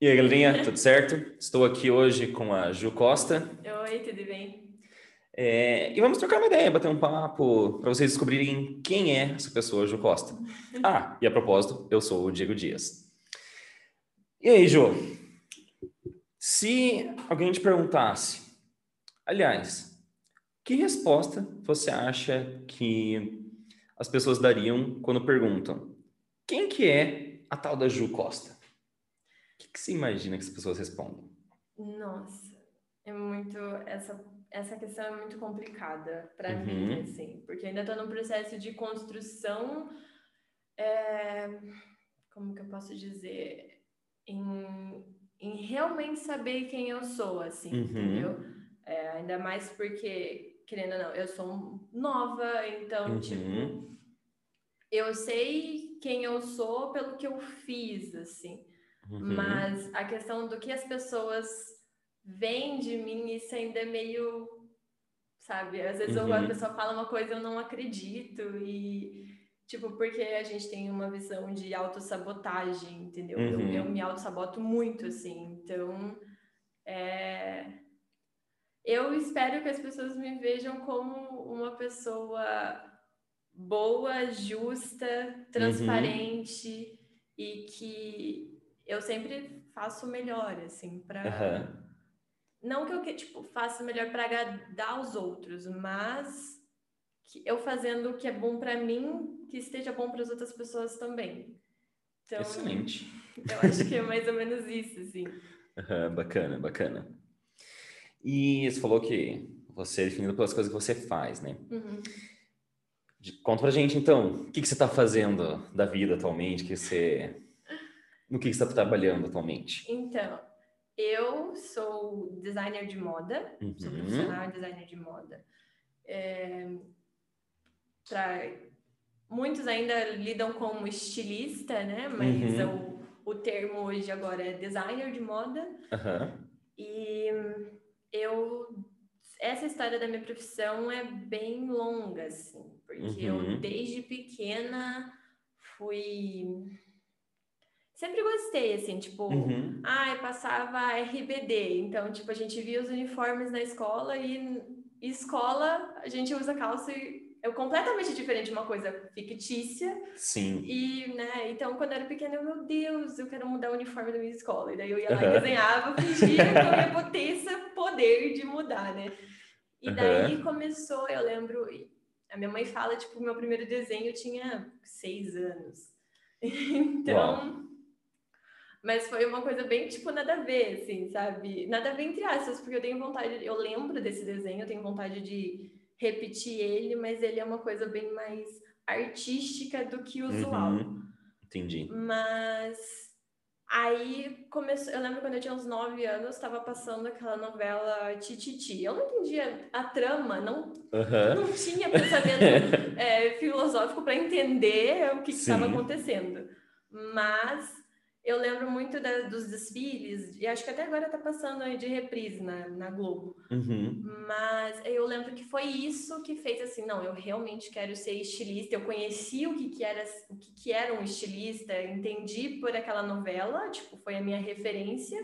E aí, galerinha, tudo certo? Estou aqui hoje com a Ju Costa. Oi, tudo bem? É, e vamos trocar uma ideia, bater um papo para vocês descobrirem quem é essa pessoa, Ju Costa. Ah, e a propósito, eu sou o Diego Dias. E aí, Ju? Se alguém te perguntasse, aliás, que resposta você acha que as pessoas dariam quando perguntam quem que é a tal da Ju Costa? O que, que você imagina que as pessoas respondem? Nossa, é muito essa essa questão é muito complicada para Uhum. mim, assim, porque ainda estou num processo de construção, é, como que eu posso dizer, em, em realmente saber quem eu sou, assim, Uhum. entendeu? É, ainda mais porque, querendo ou não, eu sou nova, então, Uhum. tipo, eu sei quem eu sou pelo que eu fiz, assim. Uhum. Mas a questão do que as pessoas veem de mim, isso ainda é meio, sabe? Às vezes Uhum. a pessoa fala uma coisa e eu não acredito e tipo, porque a gente tem uma visão de autossabotagem, entendeu? Eu, Uhum. eu me autossaboto muito, assim. Então, é... eu espero que as pessoas me vejam como uma pessoa boa, justa, transparente e que eu sempre faço melhor, assim, para Aham. não que eu tipo faça melhor para agradar os outros, mas que eu fazendo o que é bom para mim, que esteja bom para as outras pessoas também. Então, Excelente. eu acho que é mais ou menos isso, assim. Aham, bacana, bacana. E você falou que você é definido pelas coisas que você faz, né? Uhum. Conta pra gente, então, o que que você está fazendo da vida atualmente? Que você... No que que você está trabalhando atualmente? Então, eu sou designer de moda, sou Uhum. profissional em designer de moda. É, pra- muitos ainda lidam como estilista, né? Mas Uhum. o, o termo hoje agora é designer de moda. Aham. E eu essa história da minha profissão é bem longa, assim, porque eu Uhum. desde pequena fui sempre gostei, assim, tipo, Uhum. Ai, passava RBD. Então, tipo, a gente via os uniformes na escola e, e escola a gente usa calça e é completamente diferente de uma coisa fictícia. Sim. E, né, então quando eu era pequena, eu, meu Deus, eu quero mudar o uniforme da minha escola. E daí eu ia lá e desenhava, fingia que eu ia ter esse poder de mudar, né? E daí começou, eu lembro, a minha mãe fala, tipo, meu primeiro desenho eu tinha seis anos. Então, mas foi uma coisa bem, tipo, nada a ver, assim, sabe? Nada a ver entre aspas, porque eu tenho vontade, eu lembro desse desenho, eu tenho vontade de repetir ele, mas ele é uma coisa bem mais artística do que usual. Uhum. Entendi. Mas aí começou, eu lembro quando eu tinha uns 9 anos, estava passando aquela novela Tititi. Eu não entendia a trama, não, Aham. não tinha pensamento é, filosófico para entender o que estava acontecendo. Mas eu lembro muito da- dos desfiles, e acho que até agora está passando aí de reprise na, na Globo. Uhum. Mas eu lembro que foi isso que fez assim, não, eu realmente quero ser estilista. Eu conheci o que, que era o que, que era um estilista, entendi por aquela novela, tipo, foi a minha referência.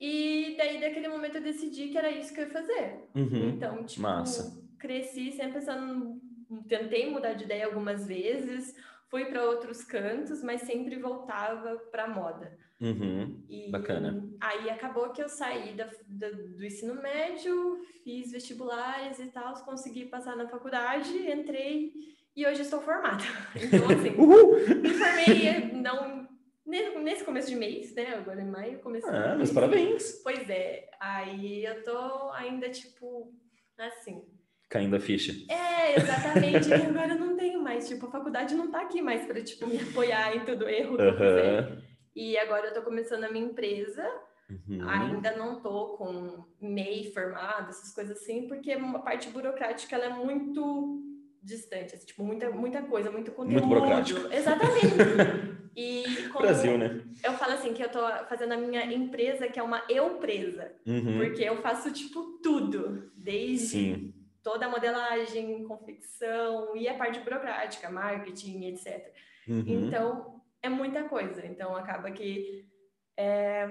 E daí daquele momento eu decidi que era isso que eu ia fazer. Uhum. Então, tipo, Massa. cresci sempre pensando, tentei mudar de ideia algumas vezes, fui para outros cantos, mas sempre voltava para moda. Uhum. E Bacana. aí acabou que eu saí da, da- do ensino médio, fiz vestibulares e tal, consegui passar na faculdade, entrei e hoje estou formada. Então, assim, Uhul! me formei não, ne- nesse começo de mês, né? Agora em maio, começo Ah, mas parabéns. Pois é, aí eu tô ainda, tipo, assim. Caindo a ficha. É, exatamente, e agora eu não tenho mais, tipo, a faculdade não tá aqui mais para tipo, me apoiar em todo erro que eu fizer. E agora eu tô começando a minha empresa, Uhum. ainda não tô com MEI formada, essas coisas assim, porque uma parte burocrática ela é muito distante, assim, tipo, muita, muita coisa, muito conteúdo. burocrático. Exatamente. E Brasil, né? eu falo assim que eu tô fazendo a minha empresa, que é uma eu presa, Uhum. porque eu faço tipo tudo, desde Sim. Toda a modelagem, confecção e a parte burocrática, marketing, etc. Uhum. Então, é muita coisa. Então, acaba que é,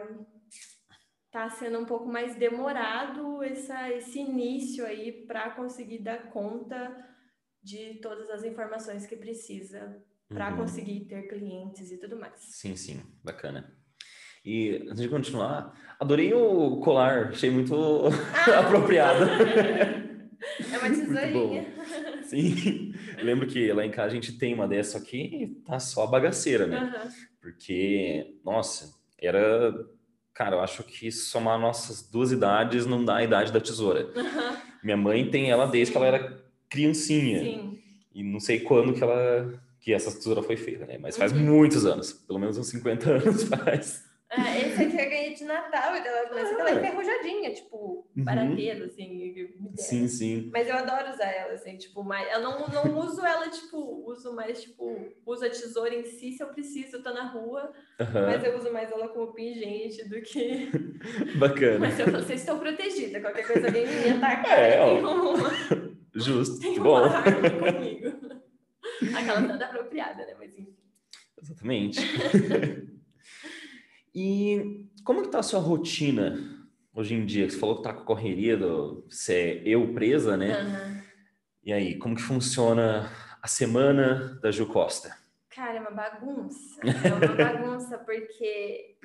tá sendo um pouco mais demorado essa, esse início aí para conseguir dar conta de todas as informações que precisa para uhum. conseguir ter clientes e tudo mais. Sim, sim, bacana. E antes de continuar, adorei o colar, achei muito ah. apropriado. É uma tesourinha. Sim, lembro que lá em casa a gente tem uma dessa aqui e tá só bagaceira, né? Uhum. Porque, nossa, era. Cara, eu acho que somar nossas duas idades não dá a idade da tesoura. Uhum. Minha mãe tem ela desde Sim. que ela era criancinha. Sim. E não sei quando que ela que essa tesoura foi feita, né? Mas faz uhum. muitos anos, pelo menos uns 50 anos faz. Ah, esse aqui eu ganhei de Natal, então ela começa ah. enferrujadinha, tipo, uhum. barateiro, assim. Sim, sim. Mas eu adoro usar ela, assim, tipo, mas eu não, não uso ela, tipo, uso mais, tipo, uso a tesoura em si se eu preciso, eu tô na rua, uhum. mas eu uso mais ela como pingente do que. Bacana. Mas eu, vocês estão protegidas, qualquer coisa alguém me atacar. É, ó. Uma... Justo. Tem Bom. uma arma comigo. Aquela nada apropriada, né? Mas enfim. Exatamente. E como que tá a sua rotina hoje em dia? Você falou que tá com correria do ser eu presa, né? Uhum. E aí, como que funciona a semana da Ju Costa? Cara, é uma bagunça. É uma bagunça porque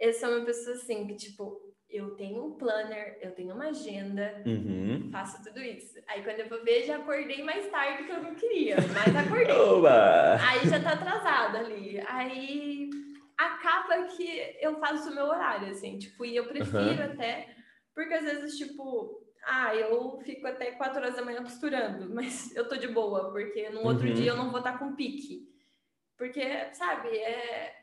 eu sou uma pessoa assim que, tipo, eu tenho um planner, eu tenho uma agenda, uhum. faço tudo isso. Aí quando eu vou ver, já acordei mais tarde que eu não queria, mas acordei. Oba! Aí já tá atrasado ali. Aí acaba que eu faço o meu horário, assim, tipo, e eu prefiro uhum. até, porque às vezes, tipo, ah, eu fico até 4 horas da manhã costurando, mas eu tô de boa, porque no outro uhum. dia eu não vou estar com pique. Porque, sabe, é,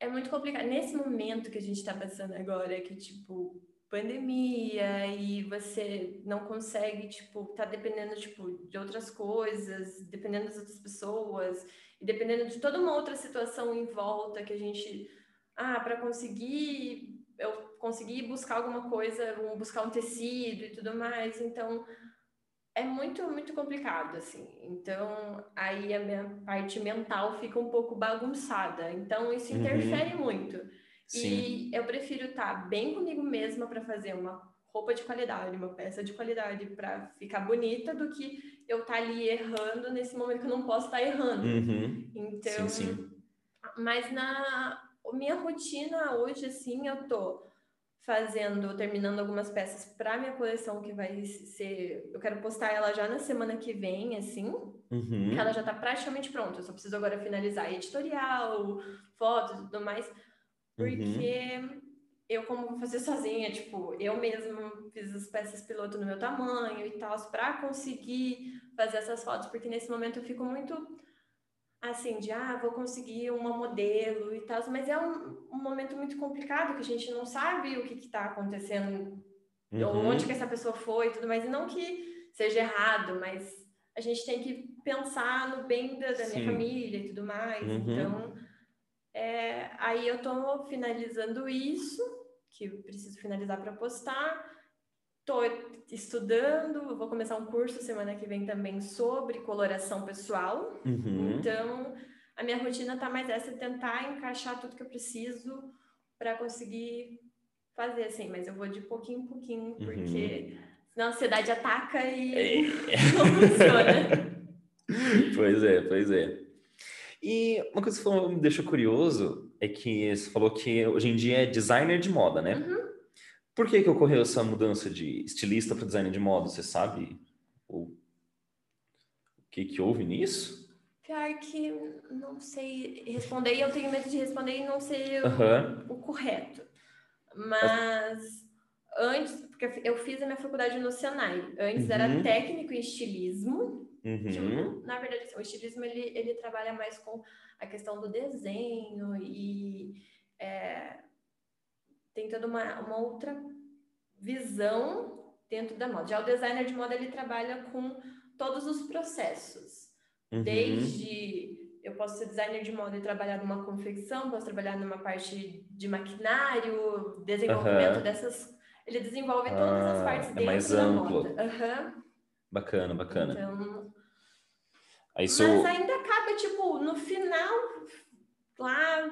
é muito complicado. Nesse momento que a gente tá passando agora, que, tipo, pandemia e você não consegue, tipo, tá dependendo, tipo, de outras coisas, dependendo das outras pessoas, e dependendo de toda uma outra situação em volta que a gente, ah, para conseguir eu conseguir buscar alguma coisa, buscar um tecido e tudo mais, então é muito muito complicado assim. Então aí a minha parte mental fica um pouco bagunçada. Então isso uhum. interfere uhum. muito. Sim. E eu prefiro estar tá bem comigo mesma para fazer uma roupa de qualidade, uma peça de qualidade para ficar bonita do que eu estar tá ali errando nesse momento que eu não posso estar tá errando. Uhum. Então, sim, sim. mas na minha rotina hoje, assim, eu tô fazendo, terminando algumas peças para minha coleção que vai ser, eu quero postar ela já na semana que vem, assim, uhum. que ela já tá praticamente pronta. Eu só preciso agora finalizar editorial, fotos e tudo mais, porque uhum eu como vou fazer sozinha, tipo, eu mesma fiz as peças piloto no meu tamanho e tal, para conseguir fazer essas fotos, porque nesse momento eu fico muito assim, de ah, vou conseguir uma modelo e tal, mas é um, um momento muito complicado que a gente não sabe o que está acontecendo, uhum. onde que essa pessoa foi e tudo mais, e não que seja errado, mas a gente tem que pensar no bem da, da minha família e tudo mais, uhum. então é, aí eu estou finalizando isso, que eu preciso finalizar para postar. Estou estudando, vou começar um curso semana que vem também sobre coloração pessoal. Uhum. Então, a minha rotina está mais essa, tentar encaixar tudo que eu preciso para conseguir fazer assim, mas eu vou de pouquinho em pouquinho, uhum. porque senão a ansiedade ataca e é. não funciona. Pois é, pois é. E uma coisa que você me deixou curioso é que você falou que hoje em dia é designer de moda, né? Uhum. Por que, que ocorreu essa mudança de estilista para designer de moda? Você sabe o, o que, que houve nisso? Pior que não sei responder, e eu tenho medo de responder e não sei uhum. o, o, correto. Mas antes, porque eu fiz a minha faculdade no Senai, antes uhum. era técnico em estilismo, Uhum. na verdade, assim, o estilismo ele, ele trabalha mais com a questão do desenho e é, tem toda uma, uma outra visão dentro da moda. Já o designer de moda ele trabalha com todos os processos, uhum. desde eu posso ser designer de moda e trabalhar numa confecção, posso trabalhar numa parte de maquinário, desenvolvimento uhum. dessas. Ele desenvolve todas as ah, partes é dentro mais da amplo. moda. Uhum. Bacana, bacana. Então, Isso... Mas ainda acaba, tipo, no final, lá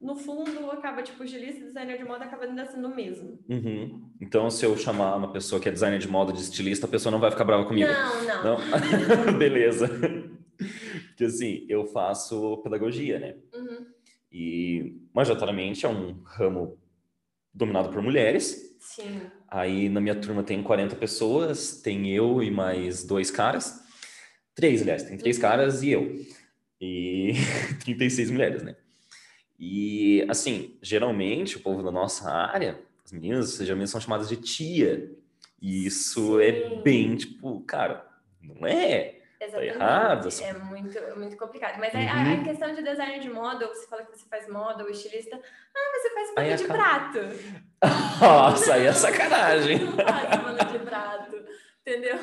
no fundo acaba, tipo, estilista e designer de moda acaba ainda sendo o mesmo. Uhum. Então, se eu chamar uma pessoa que é designer de moda de estilista, a pessoa não vai ficar brava comigo? Não, não. não? Beleza. Porque assim, eu faço pedagogia, né? Uhum. E majoritariamente é um ramo dominado por mulheres. Sim. Aí na minha turma tem 40 pessoas, tem eu e mais dois caras. Três, aliás, tem três uhum. caras e eu. E 36 mulheres, né? E, assim, geralmente o povo da nossa área, as meninas, geralmente são chamadas de tia. E isso é Sim. é bem, tipo, cara, não é. Tá Exatamente. Tá errado. É muito, muito complicado. Mas uhum. a, a, questão de design de moda, você fala que você faz moda, ou estilista, ah, você faz pano de prato. Nossa, aí é sacanagem. Não faz pano de prato, entendeu?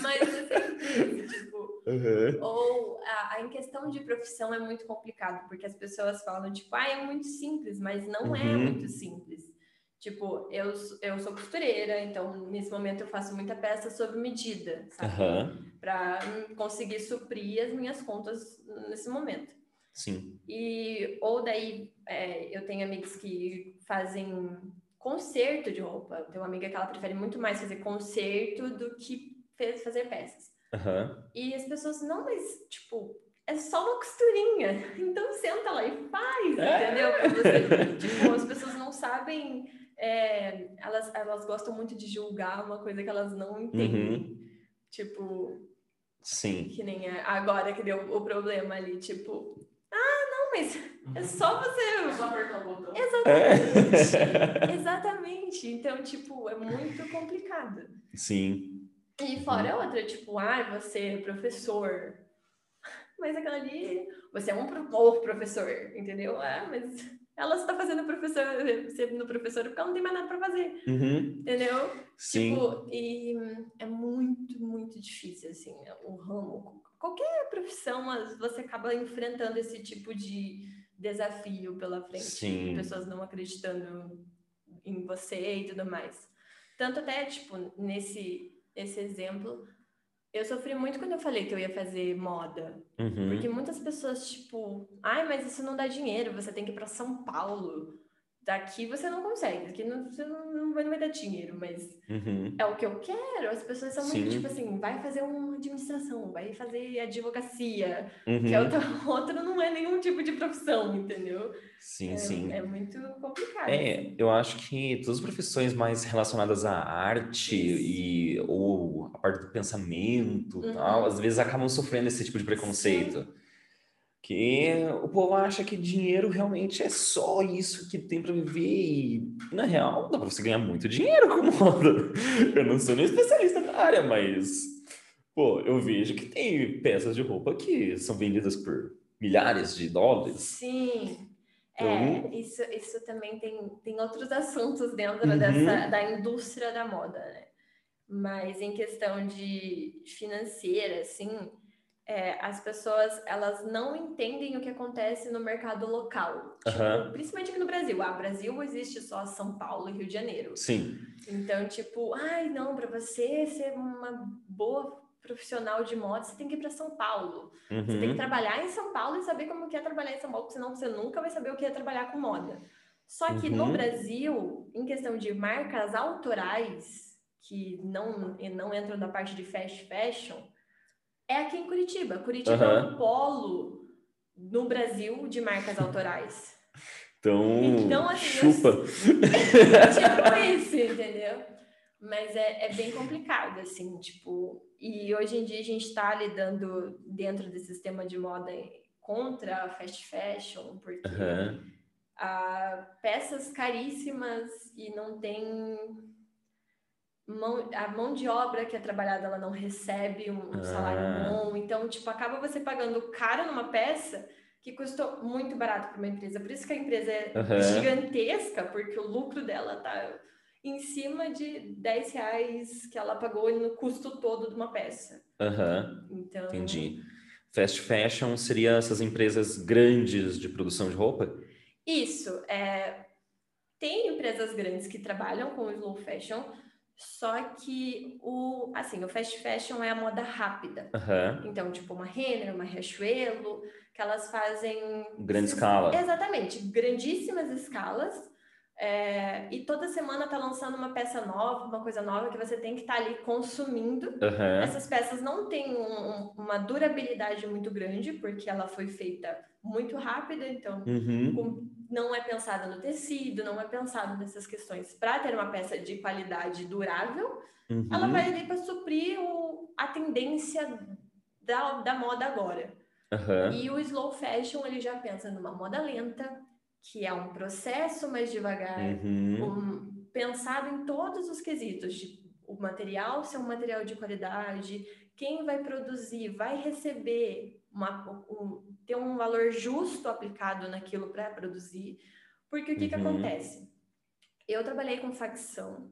Mas assim, Uhum. Ou a, a, em questão de profissão é muito complicado, porque as pessoas falam, tipo, ah, é muito simples, mas não é uhum. é muito simples. Tipo, eu, eu sou costureira, então nesse momento eu faço muita peça sob medida, sabe? Uhum. Para conseguir suprir as minhas contas nesse momento. Sim. E, ou daí, é, eu tenho amigos que fazem conserto de roupa. Eu tenho uma amiga que ela prefere muito mais fazer conserto do que fazer peças. Uhum. E as pessoas, não, mas, tipo, é só uma costurinha. Então senta lá e faz, é. entendeu? Você, tipo, as pessoas não sabem. É, elas, elas gostam muito de julgar uma coisa que elas não entendem. Uhum. Tipo. Sim. Que nem é agora que deu o problema ali, tipo. Ah, não, mas é só você. Só apertar o botão. Exatamente. É. Exatamente. Então, tipo, é muito complicado. Sim. E fora uhum. outra, tipo, ah, você é professor. Mas aquela ali, você é um pro, professor, entendeu? Ah, mas ela está fazendo professor, sendo professor porque ela não tem mais nada para fazer, uhum. entendeu? Sim. Tipo, e é muito, muito difícil, assim, o ramo. Qualquer profissão, você acaba enfrentando esse tipo de desafio pela frente. Sim. Pessoas não acreditando em você e tudo mais. Tanto até, tipo, nesse esse exemplo. Eu sofri muito quando eu falei que eu ia fazer moda. Uhum. Porque muitas pessoas, tipo, ai, mas isso não dá dinheiro, você tem que ir para São Paulo. Daqui você não consegue, daqui não, você não, não, vai, não vai dar dinheiro, mas uhum. é o que eu quero. As pessoas são Sim. muito tipo assim: vai fazer uma administração, vai fazer advocacia, uhum. que é outra, outra não é nenhum tipo de profissão, entendeu? Sim, é, sim. É muito complicado. É, assim. eu acho que todas as profissões mais relacionadas à arte e ou a parte do pensamento, uhum. tal, às vezes acabam sofrendo esse tipo de preconceito. Sim que o povo acha que dinheiro realmente é só isso que tem para viver e na real dá para você ganhar muito dinheiro com moda. Eu não sou nem especialista na área, mas pô, eu vejo que tem peças de roupa que são vendidas por milhares de dólares. Sim. É, então... É, isso, isso também tem, tem outros assuntos dentro uhum. dessa, da indústria da moda, né? Mas em questão de financeira, assim, é, as pessoas elas não entendem o que acontece no mercado local, tipo, principalmente aqui no Brasil. Ah, Brasil existe só São Paulo e Rio de Janeiro. Sim. Então, tipo, ai, não, para você ser uma boa profissional de moda, você tem que ir para São Paulo. Uhum. Você tem que uhum. trabalhar em São Paulo e saber como que é trabalhar em São Paulo, senão você nunca vai saber o que é trabalhar com moda. Só que uhum. no Brasil, em questão de marcas autorais que não não entram na parte de fast fashion, é aqui em Curitiba. Curitiba uhum. é um polo no Brasil de marcas autorais. Então, então assim, chupa. Eu, tipo isso, entendeu? Mas é, é bem complicado, assim, tipo... E hoje em dia a gente está lidando dentro desse sistema de moda contra a fast fashion, porque uhum. peças caríssimas e não tem mão, a mão de obra que é trabalhada ela não recebe um, um salário ah. bom, então tipo acaba você pagando caro numa peça que custou muito barato para uma empresa. Por isso que a empresa é uhum. gigantesca, porque o lucro dela tá em cima de 10 reais que ela pagou no custo todo de uma peça. Uhum. Então... Entendi. Fast fashion seria essas empresas grandes de produção de roupa? Isso. É... Tem empresas grandes que trabalham com slow fashion, Só que o, assim, o fast fashion é a moda rápida. Uhum. Então, tipo, uma Renner, uma Riachuelo, que elas fazem... Grande escala. Exatamente, grandíssimas escalas. É, e toda semana tá lançando uma peça nova, uma coisa nova que você tem que estar tá ali consumindo. Uhum. Essas peças não têm um, uma durabilidade muito grande, porque ela foi feita muito rápida, então uhum. com, não é pensada no tecido, não é pensado nessas questões. Para ter uma peça de qualidade durável, uhum. ela vai ali para suprir o, a tendência da, da moda agora. Uhum. E o slow fashion ele já pensa numa moda lenta, que é um processo mais devagar, uhum. um, pensado em todos os quesitos de o material ser um material de qualidade, quem vai produzir vai receber uma, um, ter um valor justo aplicado naquilo para produzir. Porque o que, uhum. que acontece? Eu trabalhei com facção,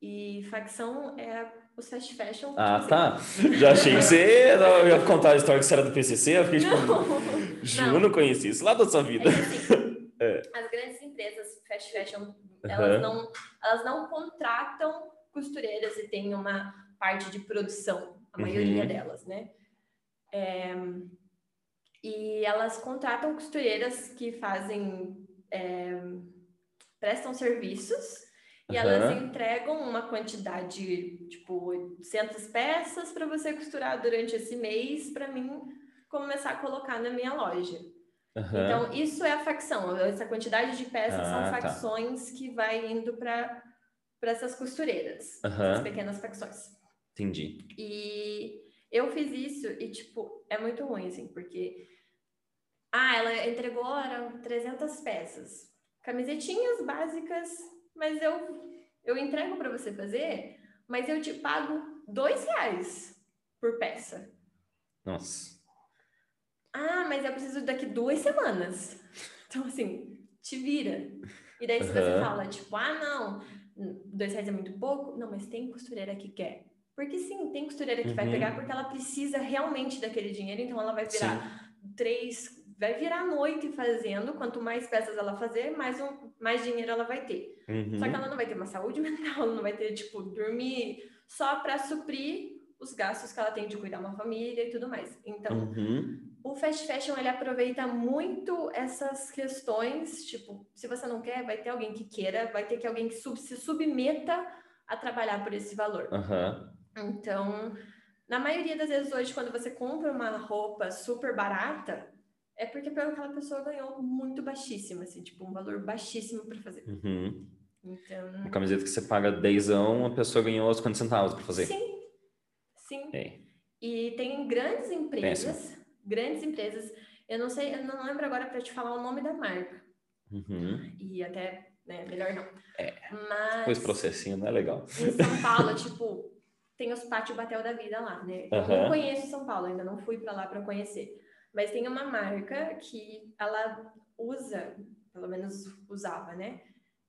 e facção é o fast fashion. Ah, tá. Já achei que você não, ia contar a história que você era do PCC. Eu fiquei tipo, não, não. não conheci isso lá da sua vida. É assim, É. As grandes empresas fast fashion, elas, Uhum. não, elas não contratam costureiras e tem uma parte de produção, a maioria Uhum. delas, né? É, e elas contratam costureiras que fazem, é, prestam serviços e elas entregam uma quantidade, tipo, 800 peças para você costurar durante esse mês para mim começar a colocar na minha loja. Aham. Então, isso é a facção. Essa quantidade de peças Ah, são tá. facções que vai indo para essas costureiras, Aham. essas pequenas facções. Entendi. E eu fiz isso e, tipo, é muito ruim, assim, porque... Ah, ela entregou, eram 300 peças. Camisetinhas básicas, mas eu, eu entrego para você fazer, mas eu te pago dois reais por peça. Nossa. Ah, mas eu preciso daqui duas semanas. Então, assim, te vira. E daí, se você fala, tipo, ah, não, dois reais é muito pouco. Não, mas tem costureira que quer. Porque sim, tem costureira que vai Uhum. pegar porque ela precisa realmente daquele dinheiro, então ela vai virar Sim. três, vai virar a noite fazendo. Quanto mais peças ela fazer, mais, um, mais dinheiro ela vai ter. Uhum. Só que ela não vai ter uma saúde mental, ela não vai ter, tipo, dormir só para suprir os gastos que ela tem de cuidar uma família e tudo mais. Então, Uhum. O fast fashion ele aproveita muito essas questões, tipo, se você não quer, vai ter alguém que queira, vai ter que alguém que sub- se submeta a trabalhar por esse valor. Aham. Então, na maioria das vezes hoje, quando você compra uma roupa super barata, é porque aquela pessoa ganhou muito baixíssimo, assim, tipo, um valor baixíssimo para fazer. Uhum. Então, Uma camiseta que você paga dezão, a pessoa ganhou os 50 centavos para fazer. sim, sim. É. E tem grandes empresas, grandes empresas, eu não sei, eu não lembro agora para te falar o nome da marca. Uhum. E até, né, melhor não. É. Mas Pois processinho, não é legal. em São Paulo, tipo, tem os Pátio Batel da vida lá, né? Eu não conheço São Paulo, ainda não fui para lá para conhecer. Mas tem uma marca que ela usa, pelo menos usava, né?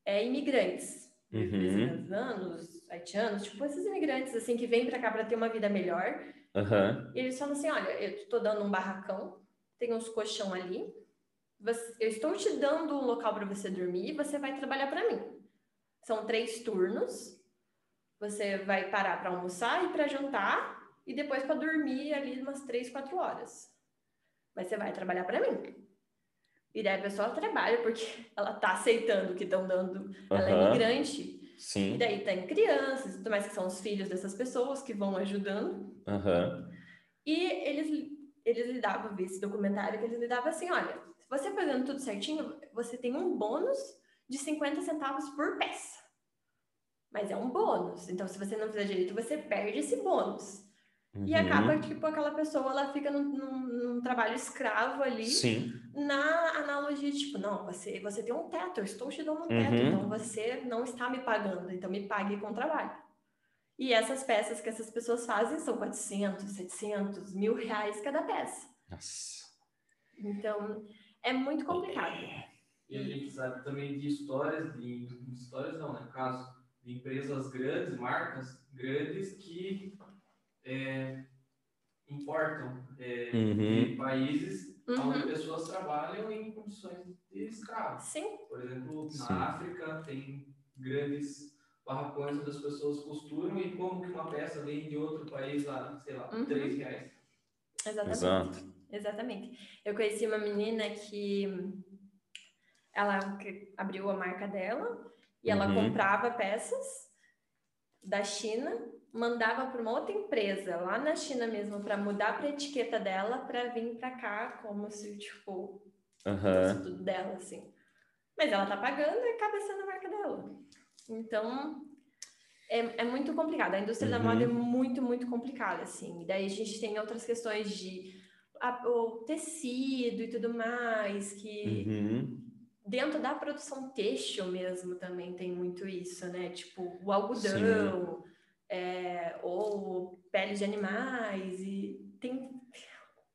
É imigrantes. Uhum. Brasileiros, haitianos, tipo esses imigrantes assim que vêm para cá para ter uma vida melhor. Aham. E eles falam assim: olha, eu tô dando um barracão, tem uns colchão ali, você- eu estou te dando um local para você dormir e você vai trabalhar para mim. São três turnos. Você vai parar para almoçar e para jantar e depois para dormir ali umas três, quatro horas. Mas você vai trabalhar para mim. E daí a pessoa trabalha porque ela tá aceitando o que estão dando. Ela é Aham. Imigrante. E Sim. daí tem crianças e tudo mais que são os filhos dessas pessoas que vão ajudando. Aham. E eles, eles lidavam, vi esse documentário, que eles lidavam assim, olha, se você fazendo tudo certinho, você tem um bônus de 50 centavos por peça. Mas é um bônus. Então, se você não fizer direito, você perde esse bônus. E Uhum. acaba que, tipo, aquela pessoa, ela fica num, num- num trabalho escravo ali, Sim. na analogia, de, tipo, não, você, você tem um teto, eu estou te dando um teto, Uhum. então você não está me pagando, então me pague com trabalho. E essas peças que essas pessoas fazem são 400, 700, mil reais cada peça. Nossa. Então, é muito complicado. E a gente sabe também de histórias, de, de histórias não, né? Caso de empresas grandes, marcas grandes que é, importam é, Uhum. de países Uhum. onde pessoas trabalham em condições de escravos. Sim, Por exemplo, Sim. na África tem grandes barracões onde as pessoas costuram e como que uma peça vem de outro país lá, sei lá, Uhum. 3 reais. Exatamente. Exato. Exatamente. Eu conheci uma menina que ela abriu a marca dela e ela Uhum. comprava peças da China, mandava para uma outra empresa lá na China mesmo para mudar para etiqueta dela para vir para cá como se tipo fosse tudo dela assim. Mas ela tá pagando e acaba sendo a marca dela. Então é, é muito complicado. A indústria da Uhum. moda é muito, muito complicada, assim. Daí a gente tem outras questões de a- o tecido e tudo mais, que Uhum. dentro da produção têxtil mesmo também tem muito isso, né? Tipo, o algodão, é, ou pele de animais, e tem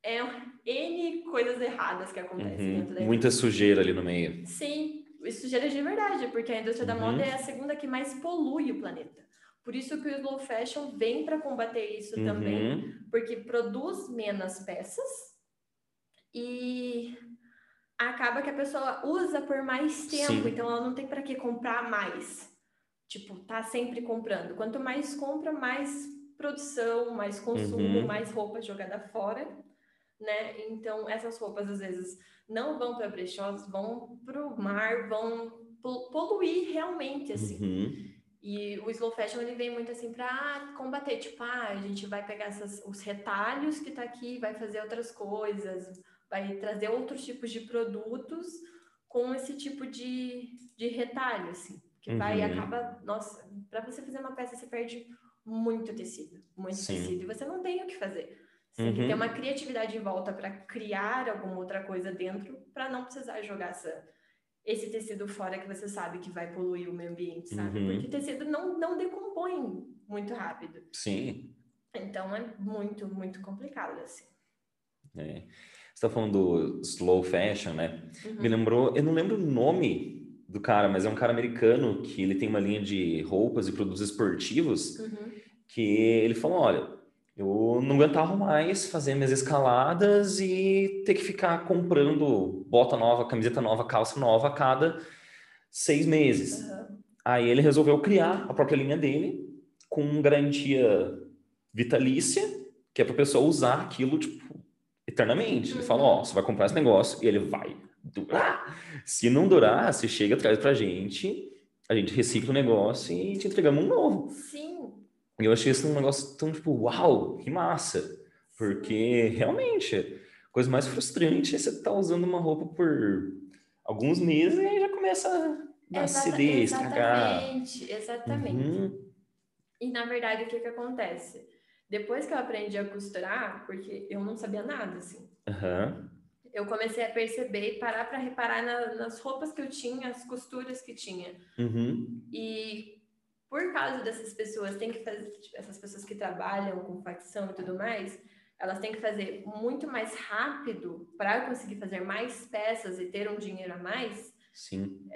é, N coisas erradas que acontecem dentro da Uhum. Muita sujeira ali no meio. Sim, sujeira de verdade, porque a indústria da Uhum. moda é a segunda que mais polui o planeta. Por isso que o slow fashion vem para combater isso também, Uhum. porque produz menos peças e acaba que a pessoa usa por mais tempo, Sim. então ela não tem para que comprar mais. Tipo, tá sempre comprando. Quanto mais compra, mais produção, mais consumo, Uhum. mais roupa jogada fora, né? Então, essas roupas às vezes não vão para brechós, vão para o mar, vão pol- poluir realmente, assim. Uhum. E o slow fashion ele vem muito assim para combater, tipo, ah, a gente vai pegar essas, os retalhos que tá aqui, vai fazer outras coisas, vai trazer outros tipos de produtos com esse tipo de, de retalho, assim, que vai e Uhum. acaba, nossa, para você fazer uma peça você perde muito tecido, muito Sim. tecido, e você não tem o que fazer. Você tem que Uhum. ter uma criatividade em volta para criar alguma outra coisa dentro, para não precisar jogar essa, esse tecido fora que você sabe que vai poluir o meio ambiente, sabe? Uhum. Porque tecido não, não decompõe muito rápido. Sim. Então é muito, muito complicado, assim. É. Você tá falando do slow fashion, né? Uhum. Me lembrou, eu não lembro o nome do cara, mas é um cara americano que ele tem uma linha de roupas e produtos esportivos Uhum. que ele falou, olha, eu não aguentava mais fazer minhas escaladas e ter que ficar comprando bota nova, camiseta nova, calça nova a cada seis meses. Uhum. Aí ele resolveu criar a própria linha dele com garantia vitalícia, que é para a pessoa usar aquilo, tipo, eternamente. Ele Uhum. fala, ó, você vai comprar esse negócio e ele vai durar. Se não durar, você chega atrás pra gente, a gente recicla o negócio e te entregamos um novo. Sim. E eu achei isso um negócio tão, tipo, uau, que massa. Porque, realmente, a coisa mais frustrante é você estar usando uma roupa por alguns meses e aí já começa a Exata- acidez, estragar. Exatamente, exatamente. Uhum. E na verdade, o que que acontece? Depois que eu aprendi a costurar, porque eu não sabia nada, assim, Aham. Eu comecei a perceber e parar para reparar na- nas roupas que eu tinha, as costuras que tinha. Uhum. E por causa dessas pessoas, tem que fazer, tipo, essas pessoas que trabalham com facção e tudo mais, elas têm que fazer muito mais rápido para conseguir fazer mais peças e ter um dinheiro a mais, Sim.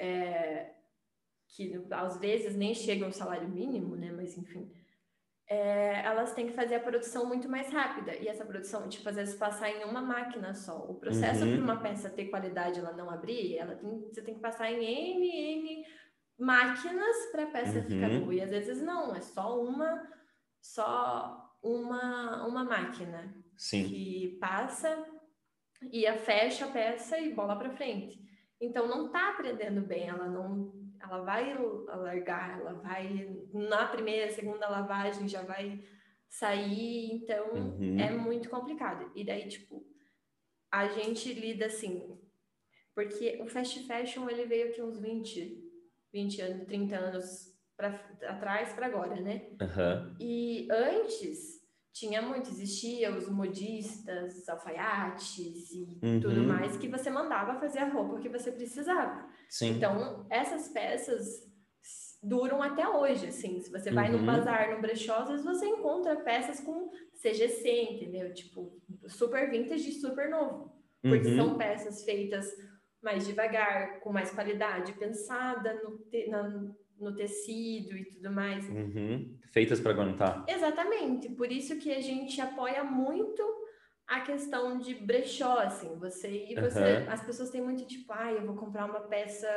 que às vezes nem chega ao salário mínimo, né? Mas enfim. É, elas têm que fazer a produção muito mais rápida. E essa produção, tipo, às vezes passar em uma máquina só. O processo Uhum. para uma peça ter qualidade ela não abrir, ela tem, você tem que passar em N, N máquinas para a peça ficar Uhum. boa. E às vezes não, é só uma, só uma, uma máquina Sim. que passa e a fecha a peça e bola para frente. Então não tá aprendendo bem, ela não, ela vai alargar, ela vai na primeira, segunda lavagem já vai sair, então Uhum. é muito complicado. E daí tipo a gente lida assim, porque o fast fashion ele veio aqui uns 20, 20 anos, 30 anos para atrás para agora, né? Aham. E antes tinha muito, existia os modistas, os alfaiates e Uhum. tudo mais que você mandava fazer a roupa que você precisava. Sim. Então, essas peças duram até hoje, assim. Se você vai Uhum. num bazar, num brechó, às vezes você encontra peças com CGC, entendeu? Tipo, super vintage e super novo. Porque Uhum. são peças feitas mais devagar, com mais qualidade, pensada no, na- no tecido e tudo mais. Uhum. Feitas para aguentar. Exatamente, por isso que a gente apoia muito a questão de brechó, assim, você e você, Aham. as pessoas têm muito tipo, ah, eu vou comprar uma peça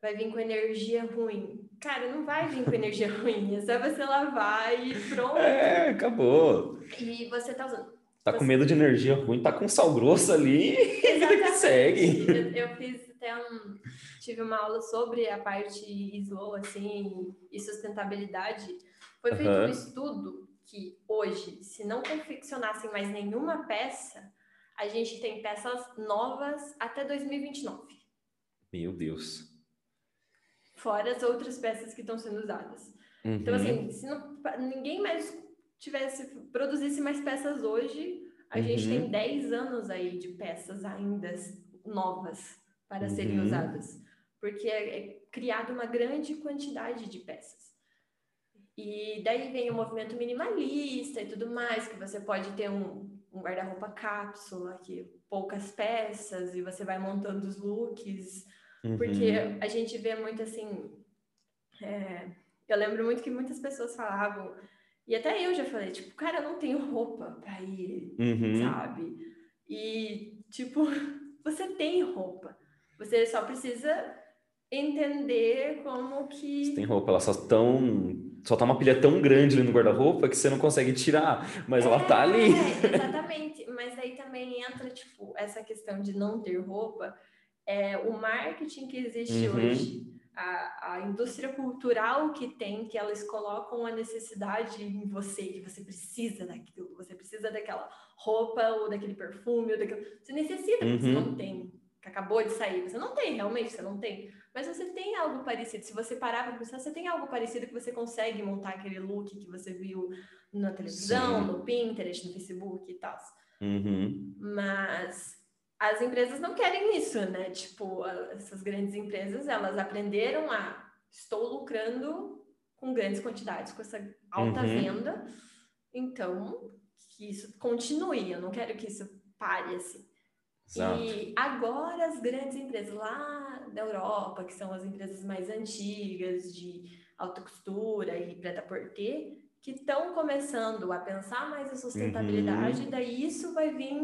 vai vir com energia ruim. Cara, não vai vir com energia ruim, é só você lavar e pronto. É, acabou. E você tá usando. Tá você... com medo de energia ruim, tá com sal grosso ali, que segue. Eu, eu, fiz até um. Tive uma aula sobre a parte slow, assim, e sustentabilidade. Foi feito uhum. um estudo que hoje, se não confeccionassem mais nenhuma peça, a gente tem peças novas até 2029. Meu Deus. Fora as outras peças que estão sendo usadas. Uhum. Então, assim, se não, ninguém mais tivesse, produzisse mais peças hoje, a uhum. gente tem 10 anos aí de peças ainda novas para uhum. serem usadas. Porque é, é criada uma grande quantidade de peças. E daí vem o movimento minimalista e tudo mais, que você pode ter um, um guarda-roupa cápsula, que poucas peças, e você vai montando os looks. Uhum. Porque a gente vê muito assim. É, eu lembro muito que muitas pessoas falavam, e até eu já falei, tipo, cara, eu não tenho roupa pra ir, uhum. sabe? E, tipo, você tem roupa. Você só precisa entender como que. Você tem roupa, elas só estão só tá uma pilha tão grande ali no guarda-roupa que você não consegue tirar, mas é, ela tá ali. É, exatamente, mas aí também entra, tipo, essa questão de não ter roupa, é, o marketing que existe uhum. hoje, a, a indústria cultural que tem, que elas colocam a necessidade em você, que você precisa daquilo, você precisa daquela roupa ou daquele perfume, ou daquilo. Você necessita, uhum. você não tem, que acabou de sair, você não tem, realmente, você não tem mas você tem algo parecido. Se você parar para pensar, você tem algo parecido que você consegue montar aquele look que você viu na televisão, Sim. no Pinterest, no Facebook e tal. Uhum. Mas as empresas não querem isso, né? Tipo, essas grandes empresas, elas aprenderam a estou lucrando com grandes quantidades, com essa alta uhum. venda. Então, que isso continue. Eu não quero que isso pare assim. Exato. E agora as grandes empresas lá da Europa, que são as empresas mais antigas de alta costura e preta-porter, que estão começando a pensar mais em sustentabilidade, uhum. daí isso vai vir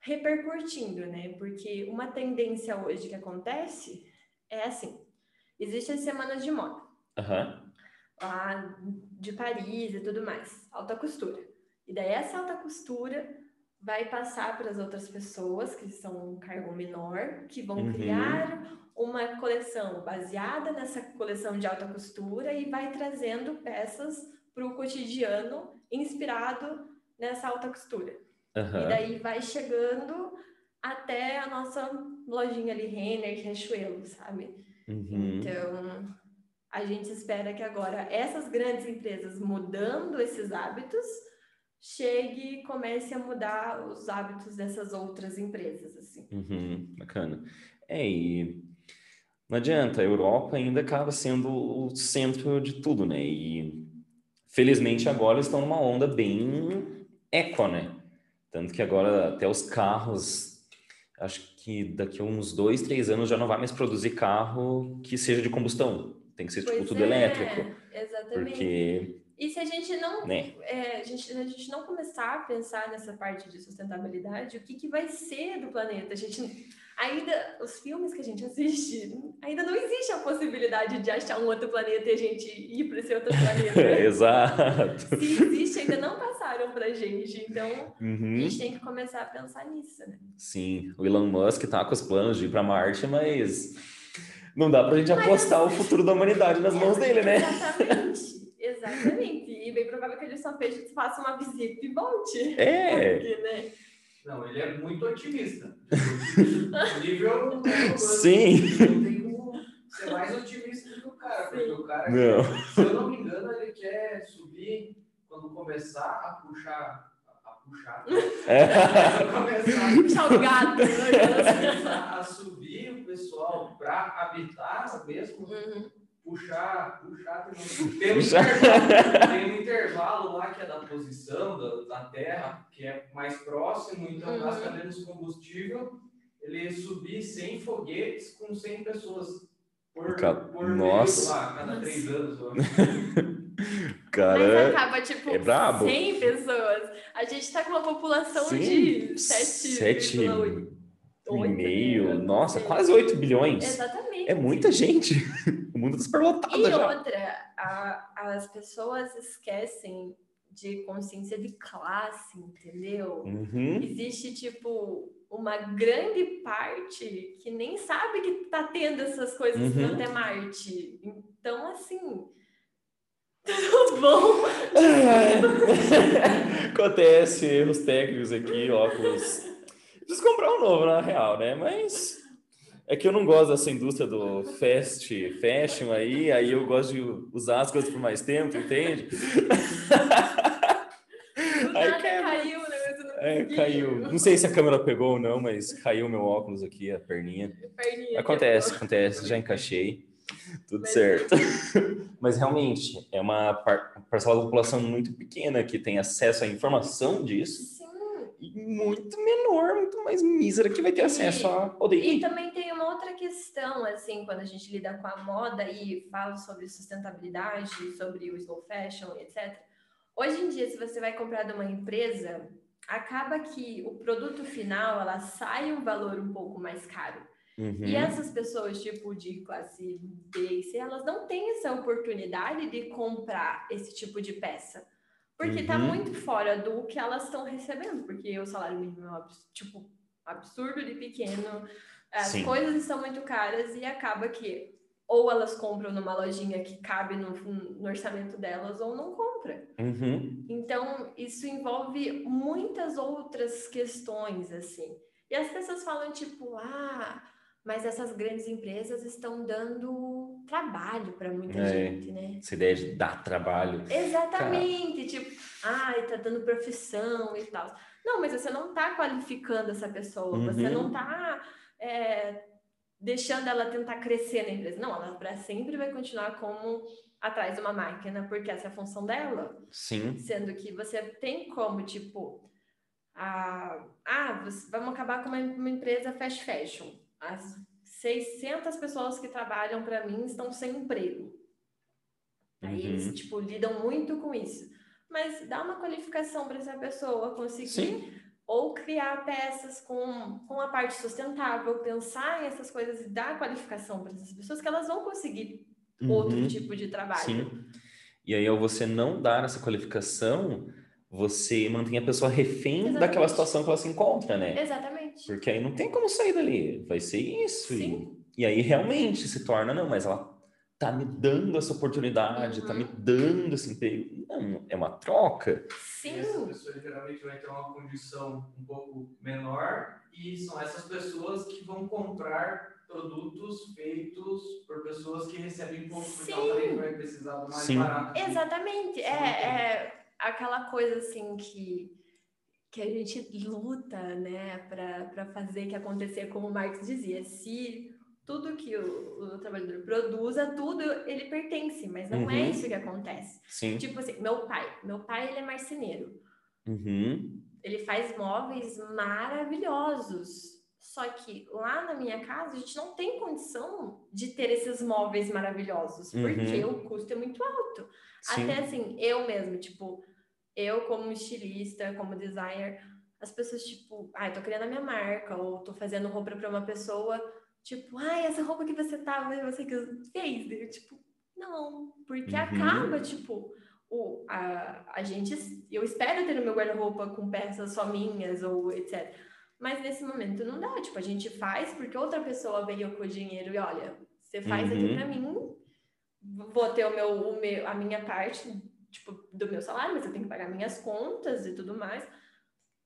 repercutindo, né? Porque uma tendência hoje que acontece é assim: existem as semanas de moda. Uhum. Lá de Paris e tudo mais, alta costura. E daí essa alta costura vai passar para as outras pessoas que são um cargo menor, que vão uhum. criar uma coleção baseada nessa coleção de alta costura e vai trazendo peças para o cotidiano inspirado nessa alta costura. Uhum. E daí vai chegando até a nossa lojinha ali, Renner, Riachuelo, sabe? Uhum. Então, a gente espera que agora essas grandes empresas mudando esses hábitos chegue e comece a mudar os hábitos dessas outras empresas, assim. Uhum, bacana. É, e não adianta, a Europa ainda acaba sendo o centro de tudo, né? E felizmente agora estão numa onda bem eco, né? Tanto que agora até os carros, acho que daqui a uns dois, três anos já não vai mais produzir carro que seja de combustão. Tem que ser tipo, tudo é, elétrico. Exatamente. Porque e se a gente não, né? é, a gente, a gente não começar a pensar nessa parte de sustentabilidade, o que, que vai ser do planeta? A gente ainda, os filmes que a gente assiste, ainda não existe a possibilidade de achar um outro planeta e a gente ir para esse outro planeta. Exato. Se existe, ainda não passaram para a gente. Então, uhum. a gente tem que começar a pensar nisso, né? Sim, o Elon Musk tá com os planos de ir para Marte, mas não dá para a gente apostar mas... o futuro da humanidade nas mãos dele, né? Exatamente. Exatamente. E bem provável que ele só fez, faça uma visita e volte. É. Porque, né? Não, ele é muito otimista. nível. Sim. Eu tenho ser mais otimista do que o cara, Sim. porque o cara, não. se eu não me engano, ele quer subir quando começar a puxar. A puxar. É. começar, puxar o gato. Né? a subir o pessoal para habitar mesmo. Uhum puxar, puxar, tem um, intervalo, tem um intervalo lá que é da posição da, da Terra, que é mais próximo, então uhum. gasta menos combustível, ele subir 100 foguetes com 100 pessoas por, por Nossa. lá, cada três anos. Cara, Mas acaba, tipo, é brabo. 100 pessoas. A gente tá com uma população Sim, de 7,8. Um e meio, nossa, quase 8 bilhões. Exatamente. É muita gente. O mundo está superlotado E já. outra, a- as pessoas esquecem de consciência de classe, entendeu? Uhum. Existe, tipo, uma grande parte que nem sabe que tá tendo essas coisas Uhum. no Marte. Então, assim. Tudo bom? Acontece, erros técnicos aqui, óculos. Preciso comprar um novo, na real, né? Mas é que eu não gosto dessa indústria do fast fashion aí, aí eu gosto de usar as coisas por mais tempo, entende? Do Aí caiu, né? É, caiu. Não sei se a câmera pegou ou não, mas caiu meu óculos aqui, a perninha. Perninha Acontece, acontece, já encaixei. Tudo Mas- certo. Mas realmente é uma par- parcela da população muito pequena que tem acesso à informação disso Sim. e muito menor, muito mais mísera que vai ter E- acesso a poder E também tem outra questão, assim, quando a gente lida com a moda e fala sobre sustentabilidade, sobre o slow fashion, etc. Hoje em dia, se você vai comprar de uma empresa, acaba que o produto final, ela sai um valor um pouco mais caro. Uhum. E essas pessoas, tipo, de classe B e C, elas não têm essa oportunidade de comprar esse tipo de peça. Porque tá Uhum. muito fora do que elas estão recebendo. Porque o salário mínimo é, um tipo, absurdo de pequeno. As Sim. coisas estão muito caras e acaba que ou elas compram numa lojinha que cabe no, no orçamento delas ou não compra. Uhum. Então, isso envolve muitas outras questões, assim. E as pessoas falam, tipo, ah, mas essas grandes empresas estão dando trabalho para muita É. gente, né? Essa ideia de dar trabalho. Exatamente, tipo, ai, tá dando profissão e tal. Não, mas você não tá qualificando essa pessoa, você Uhum. não tá é, deixando ela tentar crescer na empresa. Não, ela para sempre vai continuar como atrás de uma máquina, porque essa é a função dela. Sim. Sendo que você tem como, tipo, a, ah, você- vamos acabar com uma, uma empresa fast fashion. As 600 pessoas que trabalham para mim estão sem emprego. Aí Uhum. eles, tipo, lidam muito com isso. Mas dá uma qualificação para essa pessoa conseguir Sim. Ou criar peças com, com a parte sustentável, pensar em essas coisas e dar qualificação para essas pessoas que elas vão conseguir outro Uhum. tipo de trabalho. Sim. E aí, ao você não dar essa qualificação, você mantém a pessoa refém Exatamente. daquela situação que ela se encontra, né? Exatamente. Porque aí não tem como sair dali. Vai ser isso. E, Sim. e aí realmente se torna, não, mas ela tá me dando essa oportunidade, tá Uhum. me dando esse emprego. Não, é uma troca. Sim. E essa pessoa geralmente vai ter uma condição um pouco menor e são essas pessoas que vão comprar produtos feitos por pessoas que recebem pouco, porque ela Sim. também vai precisar do mais Sim. barato. Exatamente. É, Sim. é aquela coisa assim que, que a gente luta, né, para fazer que acontecer, como o Marx dizia, se tudo que o, o trabalhador produza, tudo ele pertence, mas não é Uhum. isso que acontece. Sim. Tipo assim, meu pai, meu pai ele é marceneiro. Uhum. Ele faz móveis maravilhosos. Só que lá na minha casa a gente não tem condição de ter esses móveis maravilhosos, porque Uhum. o custo é muito alto. Sim. Até assim, eu mesmo, tipo, eu como estilista, como designer, as pessoas, tipo, ai, tô criando a minha marca, ou tô fazendo roupa pra uma pessoa, tipo, ai, essa roupa que você tava, você que fez, eu, tipo, não, porque Uhum. acaba, tipo, o, a, a gente, eu espero ter no meu guarda-roupa com peças só minhas, ou etc. Mas nesse momento não dá, tipo, a gente faz porque outra pessoa veio com o dinheiro e olha, você faz aqui Uhum. pra mim, vou ter o meu, o meu, a minha parte, tipo, do meu salário, mas eu tenho que pagar minhas contas e tudo mais.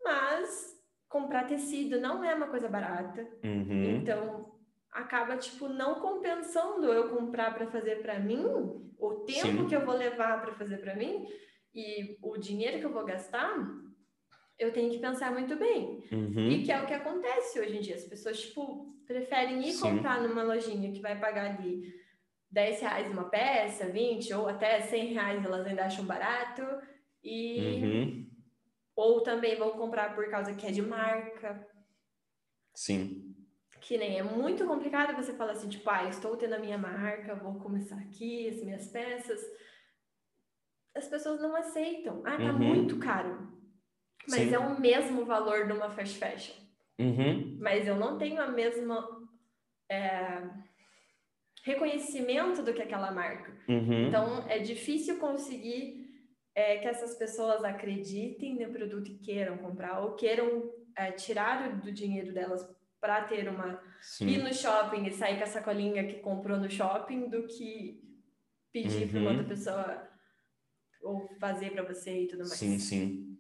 Mas comprar tecido não é uma coisa barata. Uhum. Então, acaba, tipo, não compensando eu comprar para fazer para mim, o tempo Sim. que eu vou levar para fazer para mim e o dinheiro que eu vou gastar, eu tenho que pensar muito bem. Uhum. E que é o que acontece hoje em dia. As pessoas, tipo, preferem ir Sim. comprar numa lojinha que vai pagar ali 10 reais uma peça, 20 ou até 100 reais elas ainda acham barato. E... Uhum. Ou também vão comprar por causa que é de marca. Sim. Que nem é muito complicado você falar assim, tipo, ah, estou tendo a minha marca, vou começar aqui, as minhas peças. As pessoas não aceitam. Ah, tá Uhum. muito caro. Mas Sim. é o mesmo valor de uma fast fashion. Uhum. Mas eu não tenho a mesma é, reconhecimento do que aquela marca. Uhum. Então, é difícil conseguir é, que essas pessoas acreditem no produto e queiram comprar ou queiram é, tirar do dinheiro delas para ter uma Sim. ir no shopping e sair com a sacolinha que comprou no shopping do que pedir para Uhum. outra pessoa ou fazer para você e tudo mais. Sim, sim.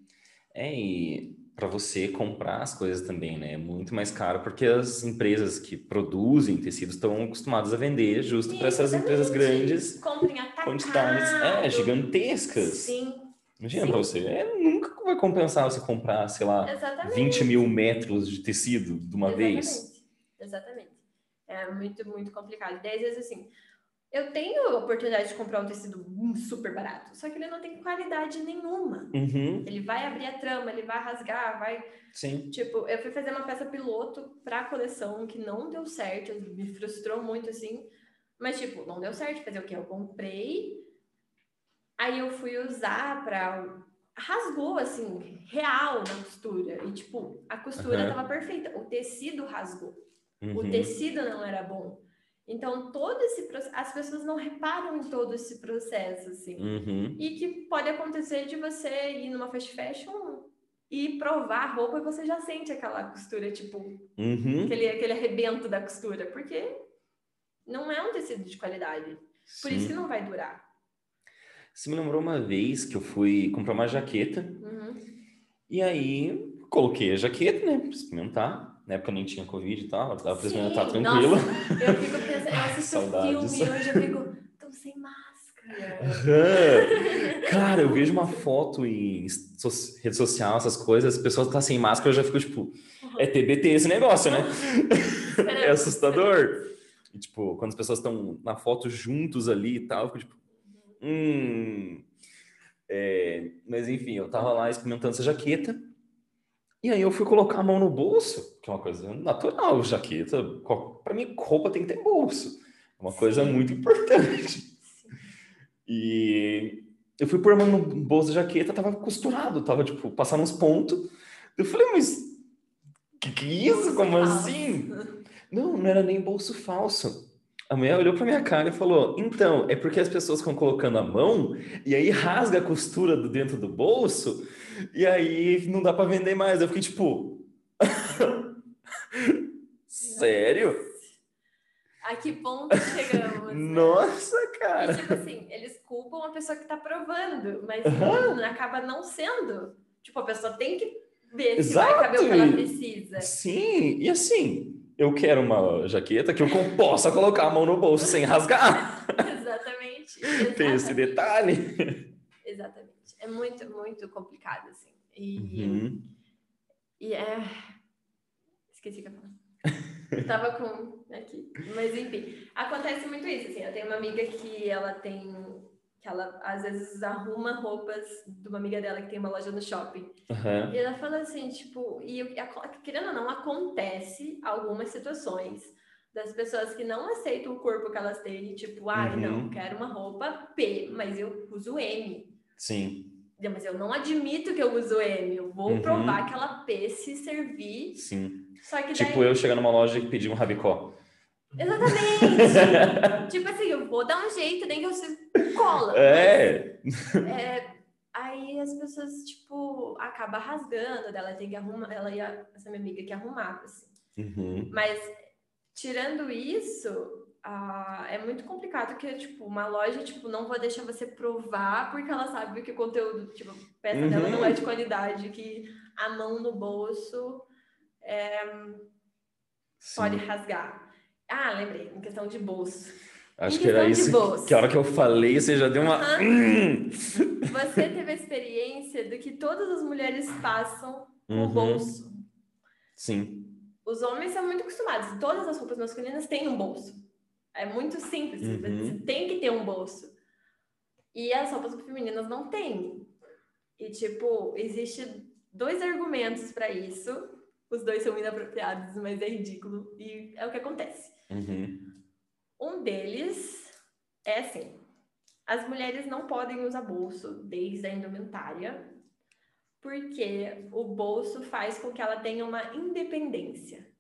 É, e para você comprar as coisas também, né? É muito mais caro porque as empresas que produzem tecidos estão acostumadas a vender justo para essas empresas grandes Comprem atacado. quantidades, é, gigantescas. Sim, Imagina para você, é, nunca vai compensar você comprar, sei lá, exatamente. 20 mil metros de tecido de uma vez. Exatamente. Exatamente. É muito, muito complicado. Daí, às vezes, assim, eu tenho a oportunidade de comprar um tecido super barato, só que ele não tem qualidade nenhuma. Uhum, Ele vai abrir a trama, ele vai rasgar, vai. sim. Tipo, eu fui fazer uma peça piloto pra coleção que não deu certo, me frustrou muito, assim. Mas, tipo, não deu certo. Fazer o quê? Eu comprei, aí eu fui usar pra. Rasgou, assim, real na costura. E, tipo, a costura Aham. tava perfeita. O tecido rasgou. O Uhum, tecido não era bom. Então, todo esse processo. As pessoas não reparam em todo esse processo, assim. uhum, E que pode acontecer de você ir numa fast fashion e provar a roupa e você já sente aquela costura, tipo, uhum. aquele, aquele arrebento da costura, porque não é um tecido de qualidade. Por isso Sim. que não vai durar. Você me lembrou uma vez que eu fui comprar uma jaqueta Uhum. e aí coloquei a jaqueta, né, pra experimentar. Na época nem tinha Covid e tal, dava pra experimentar tranquilo. nossa, eu fico pensando, eu assisto Saudades. filme hoje, eu fico, tô sem máscara. Aham. Cara, eu vejo uma foto em so- rede social, essas coisas, as pessoas estão sem máscara, eu já fico tipo, é TBT esse negócio, né? É assustador. E, tipo, quando as pessoas estão na foto juntos ali e tal, eu fico tipo, hum. É, mas enfim, eu tava lá experimentando essa jaqueta. E aí eu fui colocar a mão no bolso, que é uma coisa natural, jaqueta. Pra mim, roupa tem que ter bolso. É uma coisa Sim. muito importante. E eu fui pôr a mão no bolso da jaqueta, tava costurado, tava tipo, passando uns pontos. Eu falei, mas que que é isso? Como assim? Não, não era nem bolso falso. A mulher olhou pra minha cara e falou: Então, é porque as pessoas ficam colocando a mão e aí rasga a costura do dentro do bolso e aí não dá pra vender mais. Eu fiquei tipo: Sério? A que ponto chegamos? né? Nossa, cara. E, tipo assim, eles culpam a pessoa que tá provando, mas Aham. não, acaba não sendo. Tipo, a pessoa tem que ver se Exato, vai caber o que ela precisa. Sim, e assim, eu quero uma jaqueta que eu possa colocar a mão no bolso sem rasgar. Exatamente. Tem esse exatamente, detalhe. Exatamente. É muito, muito complicado, assim. E, Uhum. e é. Esqueci o que eu falar. Eu tava com. Aqui. Mas enfim, acontece muito isso. Assim, eu tenho uma amiga que ela tem. Que ela às vezes arruma roupas de uma amiga dela que tem uma loja no shopping. Aham. E ela fala assim, tipo, e querendo ou não, acontece algumas situações das pessoas que não aceitam o corpo que elas têm, tipo, ai, Uhum. não, quero uma roupa P, mas eu uso M. Sim, Mas eu não admito que eu uso M, eu vou Uhum. provar que ela P se servir. sim. Só que daí... Tipo eu chegar numa loja e pedir um rabicó. Exatamente! tipo assim, eu vou dar um jeito, nem que eu se cola. É. É, aí as pessoas, tipo, acaba rasgando, dela tem que arrumar, ela ia, essa minha amiga que arrumava, assim. Uhum. Mas tirando isso, ah, é muito complicado que, tipo, uma loja, tipo, não vai deixar você provar porque ela sabe que o conteúdo, tipo, a peça dela Uhum. não é de qualidade, que a mão no bolso pode Sim. rasgar. Ah, lembrei, em questão de bolso. Acho que era isso bolso. que a hora que eu falei, você já deu uma. Aham. Hum. Você teve a experiência do que todas as mulheres passam com o Uhum. bolso. Sim. Os homens são muito acostumados. Todas as roupas masculinas têm um bolso. É muito simples. Uhum. Você tem que ter um bolso. E as roupas femininas não têm. E, tipo, existe dois argumentos para isso. Os dois são inapropriados, mas é ridículo. E é o que acontece. Uhum. Um deles é assim: as mulheres não podem usar bolso desde a indumentária, Porque o bolso faz com que ela tenha uma independência.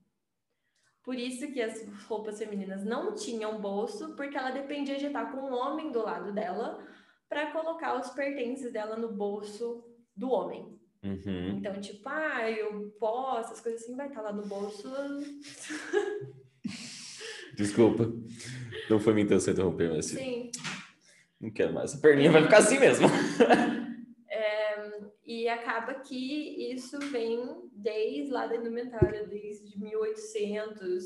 Por isso que as roupas femininas não tinham bolso, porque ela dependia de estar com um homem do lado dela para colocar os pertences dela no bolso do homem. Uhum. Então, tipo, ah, eu posso, as coisas assim, vai estar lá no bolso. Desculpa. Não foi minha intenção interromper, mas Sim. não quero mais. A perninha vai ficar assim mesmo. É, e acaba que isso vem desde lá da indumentária, desde 1800.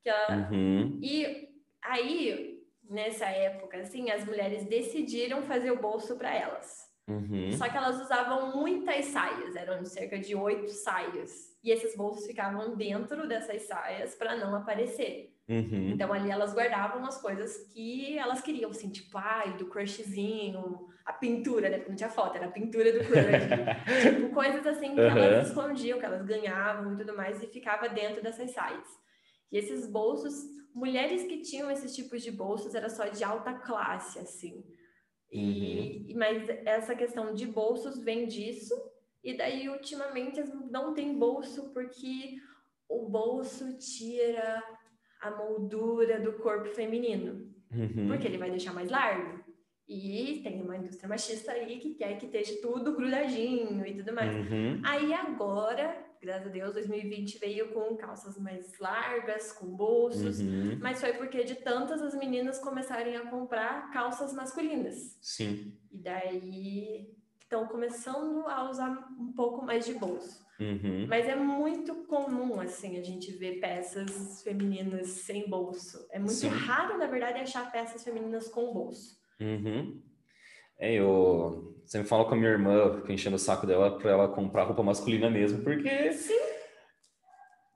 Que ela... Uhum. E aí, nessa época, assim, as mulheres decidiram fazer o bolso para elas. Uhum. Só que elas usavam muitas saias, eram cerca de oito saias. E esses bolsos ficavam dentro dessas saias para não aparecer. Uhum. Então ali elas guardavam as coisas que elas queriam, assim, tipo, ai, do crushzinho, a pintura, né? Porque não tinha foto, era a pintura do crush. tipo, coisas assim que Aham. elas escondiam, que elas ganhavam e tudo mais, e ficava dentro dessas saias. E esses bolsos, mulheres que tinham esses tipos de bolsos era só de alta classe, assim. E, Mas essa questão de bolsos vem disso, e daí ultimamente não tem bolso porque o bolso tira a moldura do corpo feminino, Uhum. porque ele vai deixar mais largo. E tem uma indústria machista aí que quer que esteja tudo grudadinho e tudo mais. Uhum. Aí agora, graças a Deus, 2020 veio com calças mais largas, com bolsos, Uhum. mas foi porque de tantas as meninas começarem a comprar calças masculinas. Sim. E daí estão começando a usar um pouco mais de bolso. Uhum. Mas é muito comum, assim, a gente ver peças femininas sem bolso. É muito Sim. raro, na verdade, achar peças femininas com bolso. Uhum. É, eu sempre falo com a minha irmã, fico enchendo o saco dela pra ela comprar roupa masculina mesmo, porque Sim.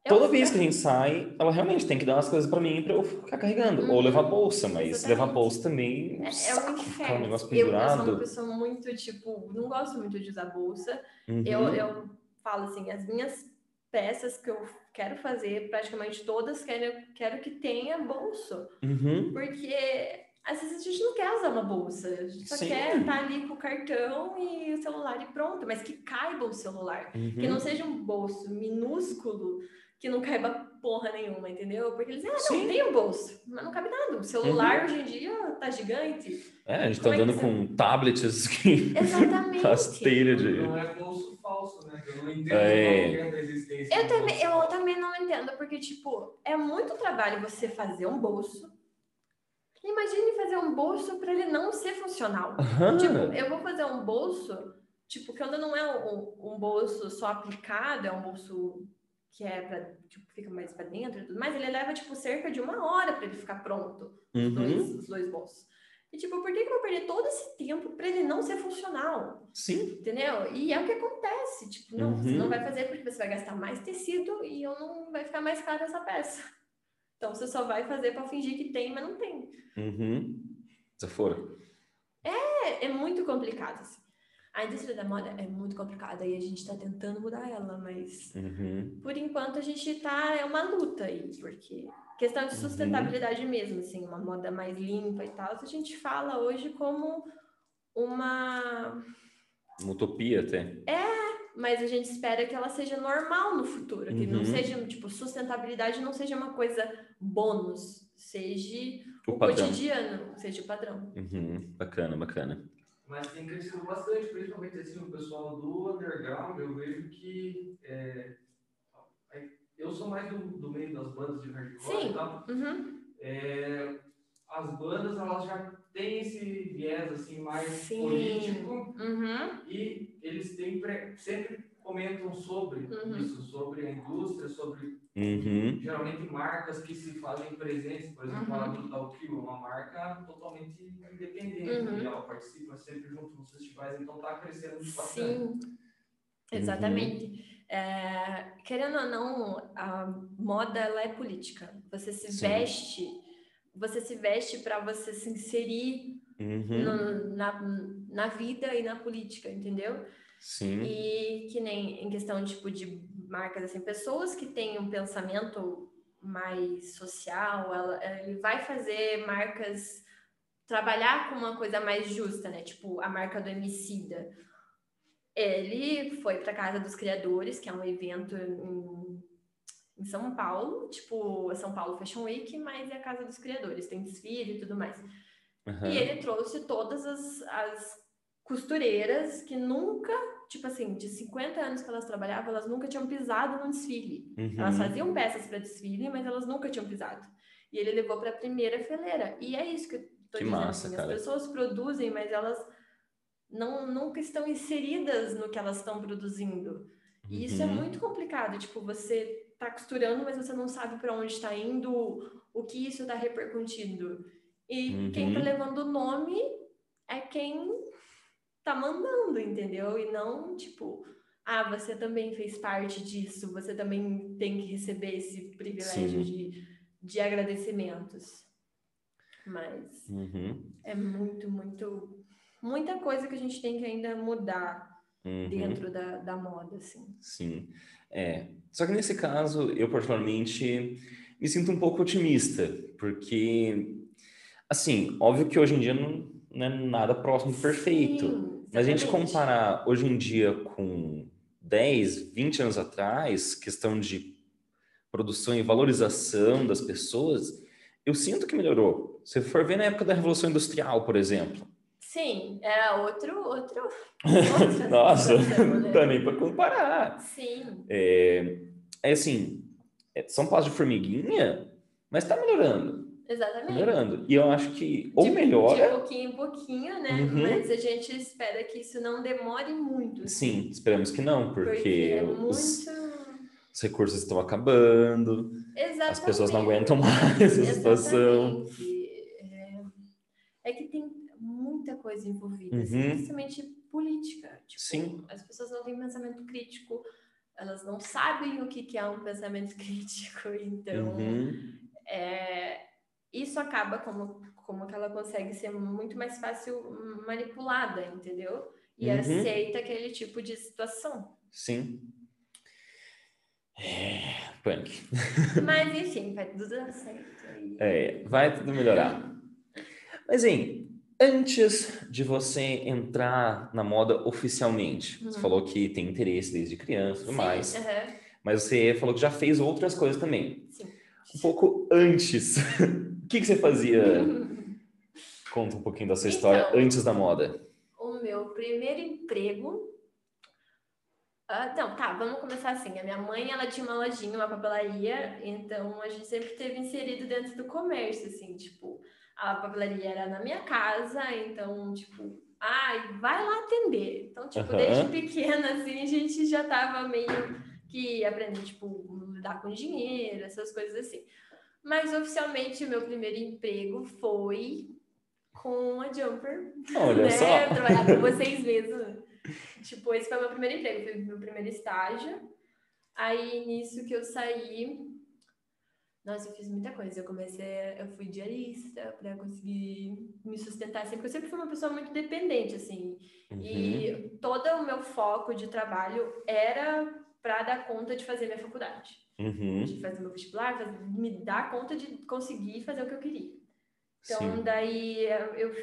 toda Eu- vez que a gente sai, ela realmente tem que dar umas coisas pra mim pra eu ficar carregando. Ou Uhum. levar bolsa, mas Exatamente. levar bolsa também É, é um é saco, um ficar um inferno. negócio Eu, eu sou uma pendurado. pessoa muito, tipo, não gosto muito de usar bolsa. Uhum. Eu, eu falo assim, as minhas peças que eu quero fazer, praticamente todas, quero, quero que tenha bolso. Uhum. Porque às vezes a gente não quer usar uma bolsa, a gente só Sim. quer estar ali com o cartão e o celular e pronto, mas que caiba o celular. Que Uhum. não seja um bolso minúsculo que não caiba porra nenhuma, entendeu? Porque eles dizem, ah, Sim. não, tem um bolso, mas não cabe nada. O celular hoje em dia tá gigante. É, a gente tá Como é que andando você- com tablets que Exatamente. as telhas de. Não é bolso? Eu não entendo É. é existência Eu também, bolso eu também não entendo, porque, tipo, é muito trabalho você fazer um bolso. Imagine fazer um bolso para ele não ser funcional. Aham. Tipo, eu vou fazer um bolso, tipo, que ainda não é um, um bolso só aplicado, é um bolso que é para tipo, fica mais para dentro e tudo mais. Ele leva, tipo, cerca de uma hora para ele ficar pronto, os, Uhum. dois, os dois bolsos. E, tipo, por que, que eu vou perder todo esse tempo para ele não ser funcional? Sim. Entendeu? E é o que acontece. Tipo, não, você Uhum. não vai fazer porque você vai gastar mais tecido e eu não vai ficar mais caro essa peça. Então você só vai fazer para fingir que tem, mas não tem. Uhum. Desaforo. É, é muito complicado. Assim. A indústria da moda é muito complicada e a gente está tentando mudar ela, mas Uhum. por enquanto a gente tá é uma luta aí, porque questão de sustentabilidade mesmo, assim, uma moda mais limpa e tal, a gente fala hoje como uma Uma utopia até. mas a gente espera que ela seja normal no futuro, que não Uhum. seja, tipo, sustentabilidade não seja uma coisa bônus, seja O o, padrão. cotidiano, seja o padrão. Uhum. Bacana, bacana. Mas tem crescido bastante, principalmente assim, o pessoal do underground, eu vejo que é, eu sou mais do, do meio das bandas de hardcore Sim. e tal. Uhum. É, as bandas elas já têm esse viés assim mais Sim. político Uhum. e eles têm pre- sempre comentam sobre Uhum. isso, sobre a indústria, sobre Uhum. geralmente marcas que se fazem presentes, por exemplo, Uhum. a Brutal Kill é uma marca totalmente independente Uhum. e ela participa sempre junto nos festivais, então tá crescendo bastante. Sim, exatamente. É, querendo ou não, a moda ela é política. Você se Sim. veste, você se veste para você se inserir Uhum. no- na, na vida e na política, entendeu? Sim. E que nem em questão tipo de marcas assim, pessoas que têm um pensamento mais social, ela, ele vai fazer marcas trabalhar com uma coisa mais justa, né? Tipo a marca do Emicida. Ele foi para casa dos criadores, que é um evento em, em São Paulo, tipo São Paulo Fashion Week, mas é a casa dos criadores, tem desfile e tudo mais. Uhum. E ele trouxe todas as, as costureiras que nunca, tipo assim, de 50 anos que elas trabalhavam, elas nunca tinham pisado num desfile. Uhum. Elas faziam peças para desfile, mas elas nunca tinham pisado. E ele levou para a primeira fileira. E é isso que eu tô que dizendo. Massa, assim, as pessoas produzem, mas elas não nunca estão inseridas no que elas estão produzindo. E uhum. isso é uhum. muito complicado. Tipo, você tá costurando, mas você não sabe para onde está indo, o que isso está repercutindo. E uhum. quem tá uhum. levando o nome é quem tá mandando, entendeu? E não, tipo, ah, você também fez parte disso, você também tem que receber esse privilégio de, de agradecimentos. Mas uhum. é muito, muito, muita coisa que a gente tem que ainda mudar uhum. dentro da, da moda, assim. Sim. É. Só que nesse caso, eu particularmente me sinto um pouco otimista, porque, assim, óbvio que hoje em dia não, não é nada próximo de perfeito. Sim. Mas a gente comparar hoje em dia com 10, 20 anos atrás, questão de produção e valorização das pessoas, eu sinto que melhorou. Se for ver na época da Revolução Industrial, por exemplo. Sim, era outro. outro Nossa, não né? dá nem para comparar. Sim. É, é assim, é, são passos de formiguinha, mas está melhorando. Exatamente. Melhorando. E eu acho que ou de, melhora. De pouquinho em pouquinho, né? Uhum. Mas a gente espera que isso não demore muito. Sim, esperamos que não, porque, porque é muito... os, os, recursos estão acabando. Exatamente. As pessoas não aguentam mais a situação. É, é que tem muita coisa envolvida, assim, uhum. principalmente política. Tipo, Sim. As pessoas não têm pensamento crítico, elas não sabem o que é um pensamento crítico, então. Uhum. É, isso acaba como, como que ela consegue ser muito mais fácil manipulada, entendeu? E uhum. aceita aquele tipo de situação. Sim. É, punk. Mas enfim, vai tudo dar certo. É, vai tudo melhorar. Mas, hein, antes de você entrar na moda oficialmente, uhum. você falou que tem interesse desde criança e tudo mais. Uhum. Mas você falou que já fez outras coisas também. Sim. Um pouco antes O que, que você fazia? Conta um pouquinho da sua então, história antes da moda. O meu primeiro emprego. Uh, não, tá, vamos começar assim. A minha mãe, ela tinha uma lojinha, uma papelaria, então a gente sempre teve inserido dentro do comércio, assim, tipo, a papelaria era na minha casa, então, tipo, ai, vai lá atender. Então, tipo, uhum. desde pequena, assim, a gente já tava meio que aprendendo, tipo, lidar com dinheiro, essas coisas assim. Mas oficialmente o meu primeiro emprego foi com a Jumper. Olha né? só. Trabalhar com vocês mesmo. tipo, esse foi o meu primeiro emprego, foi o meu primeiro estágio. Aí nisso que eu saí, nossa, eu fiz muita coisa. Eu comecei, eu fui diarista para conseguir me sustentar sempre, porque eu sempre fui uma pessoa muito dependente, assim. Uhum. E todo o meu foco de trabalho era para dar conta de fazer minha faculdade uhum. de fazer meu vestibular, fazer, me dar conta de conseguir fazer o que eu queria. Então, Sim. daí eu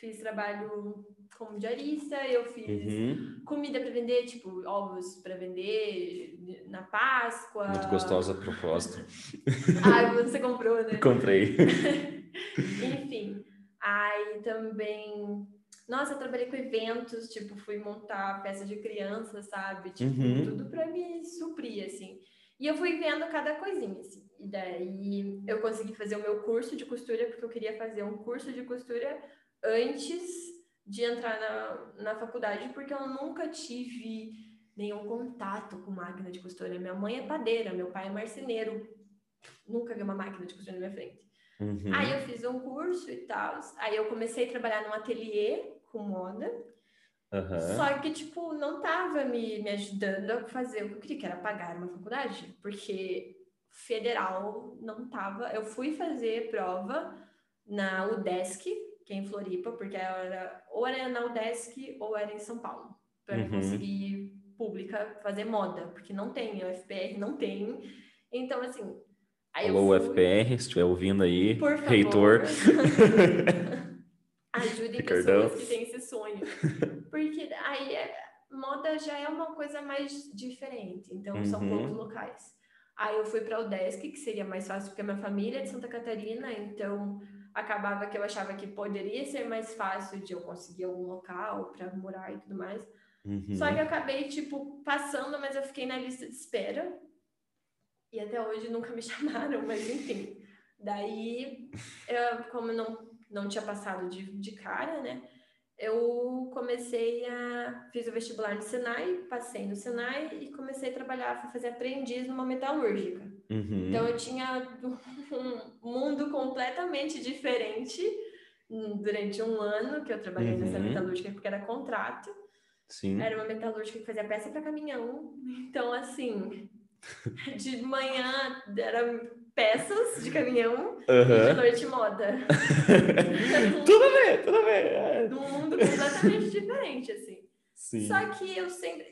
fiz trabalho como diarista, eu fiz uhum. comida para vender, tipo ovos para vender na Páscoa. Muito gostosa a propósito. ah, você comprou, né? Comprei. Enfim, aí também nossa, eu trabalhei com eventos, tipo, fui montar peça de criança, sabe? Tipo, uhum. tudo para me suprir, assim. E eu fui vendo cada coisinha, assim. E daí eu consegui fazer o meu curso de costura, porque eu queria fazer um curso de costura antes de entrar na, na faculdade, porque eu nunca tive nenhum contato com máquina de costura. Minha mãe é padeira, meu pai é marceneiro. Nunca vi uma máquina de costura na minha frente. Uhum. Aí eu fiz um curso e tal. Aí eu comecei a trabalhar num ateliê com moda. Uhum. Só que, tipo, não tava me, me ajudando a fazer o que eu queria, que era pagar uma faculdade, porque federal não tava. Eu fui fazer prova na UDESC, que é em Floripa, porque era, ou era na UDESC ou era em São Paulo, para uhum. conseguir pública fazer moda, porque não tem, a UFPR não tem. Então, assim. Aí Alô, fui... UFPR, se estiver ouvindo aí, Por favor. reitor. Ajudem Ricardão. pessoas que têm esse sonho. Porque aí é, moda já é uma coisa mais diferente, então uhum. são poucos locais. Aí eu fui para o Desk, que seria mais fácil porque a minha família é de Santa Catarina, então acabava que eu achava que poderia ser mais fácil de eu conseguir algum local para morar e tudo mais. Uhum. Só que eu acabei, tipo, passando, mas eu fiquei na lista de espera. E até hoje nunca me chamaram, mas enfim. Daí, eu, como não, não tinha passado de, de cara, né? eu comecei a. Fiz o vestibular no Senai, passei no Senai e comecei a trabalhar, fui fazer aprendiz numa metalúrgica. Uhum. Então eu tinha um mundo completamente diferente durante um ano que eu trabalhei uhum. nessa metalúrgica, porque era contrato. Sim. Era uma metalúrgica que fazia peça para caminhão. Então, assim, de manhã era peças de caminhão uhum. e de noite moda. tudo bem, tudo bem. É. Num mundo completamente diferente, assim. Sim. Só que eu sempre,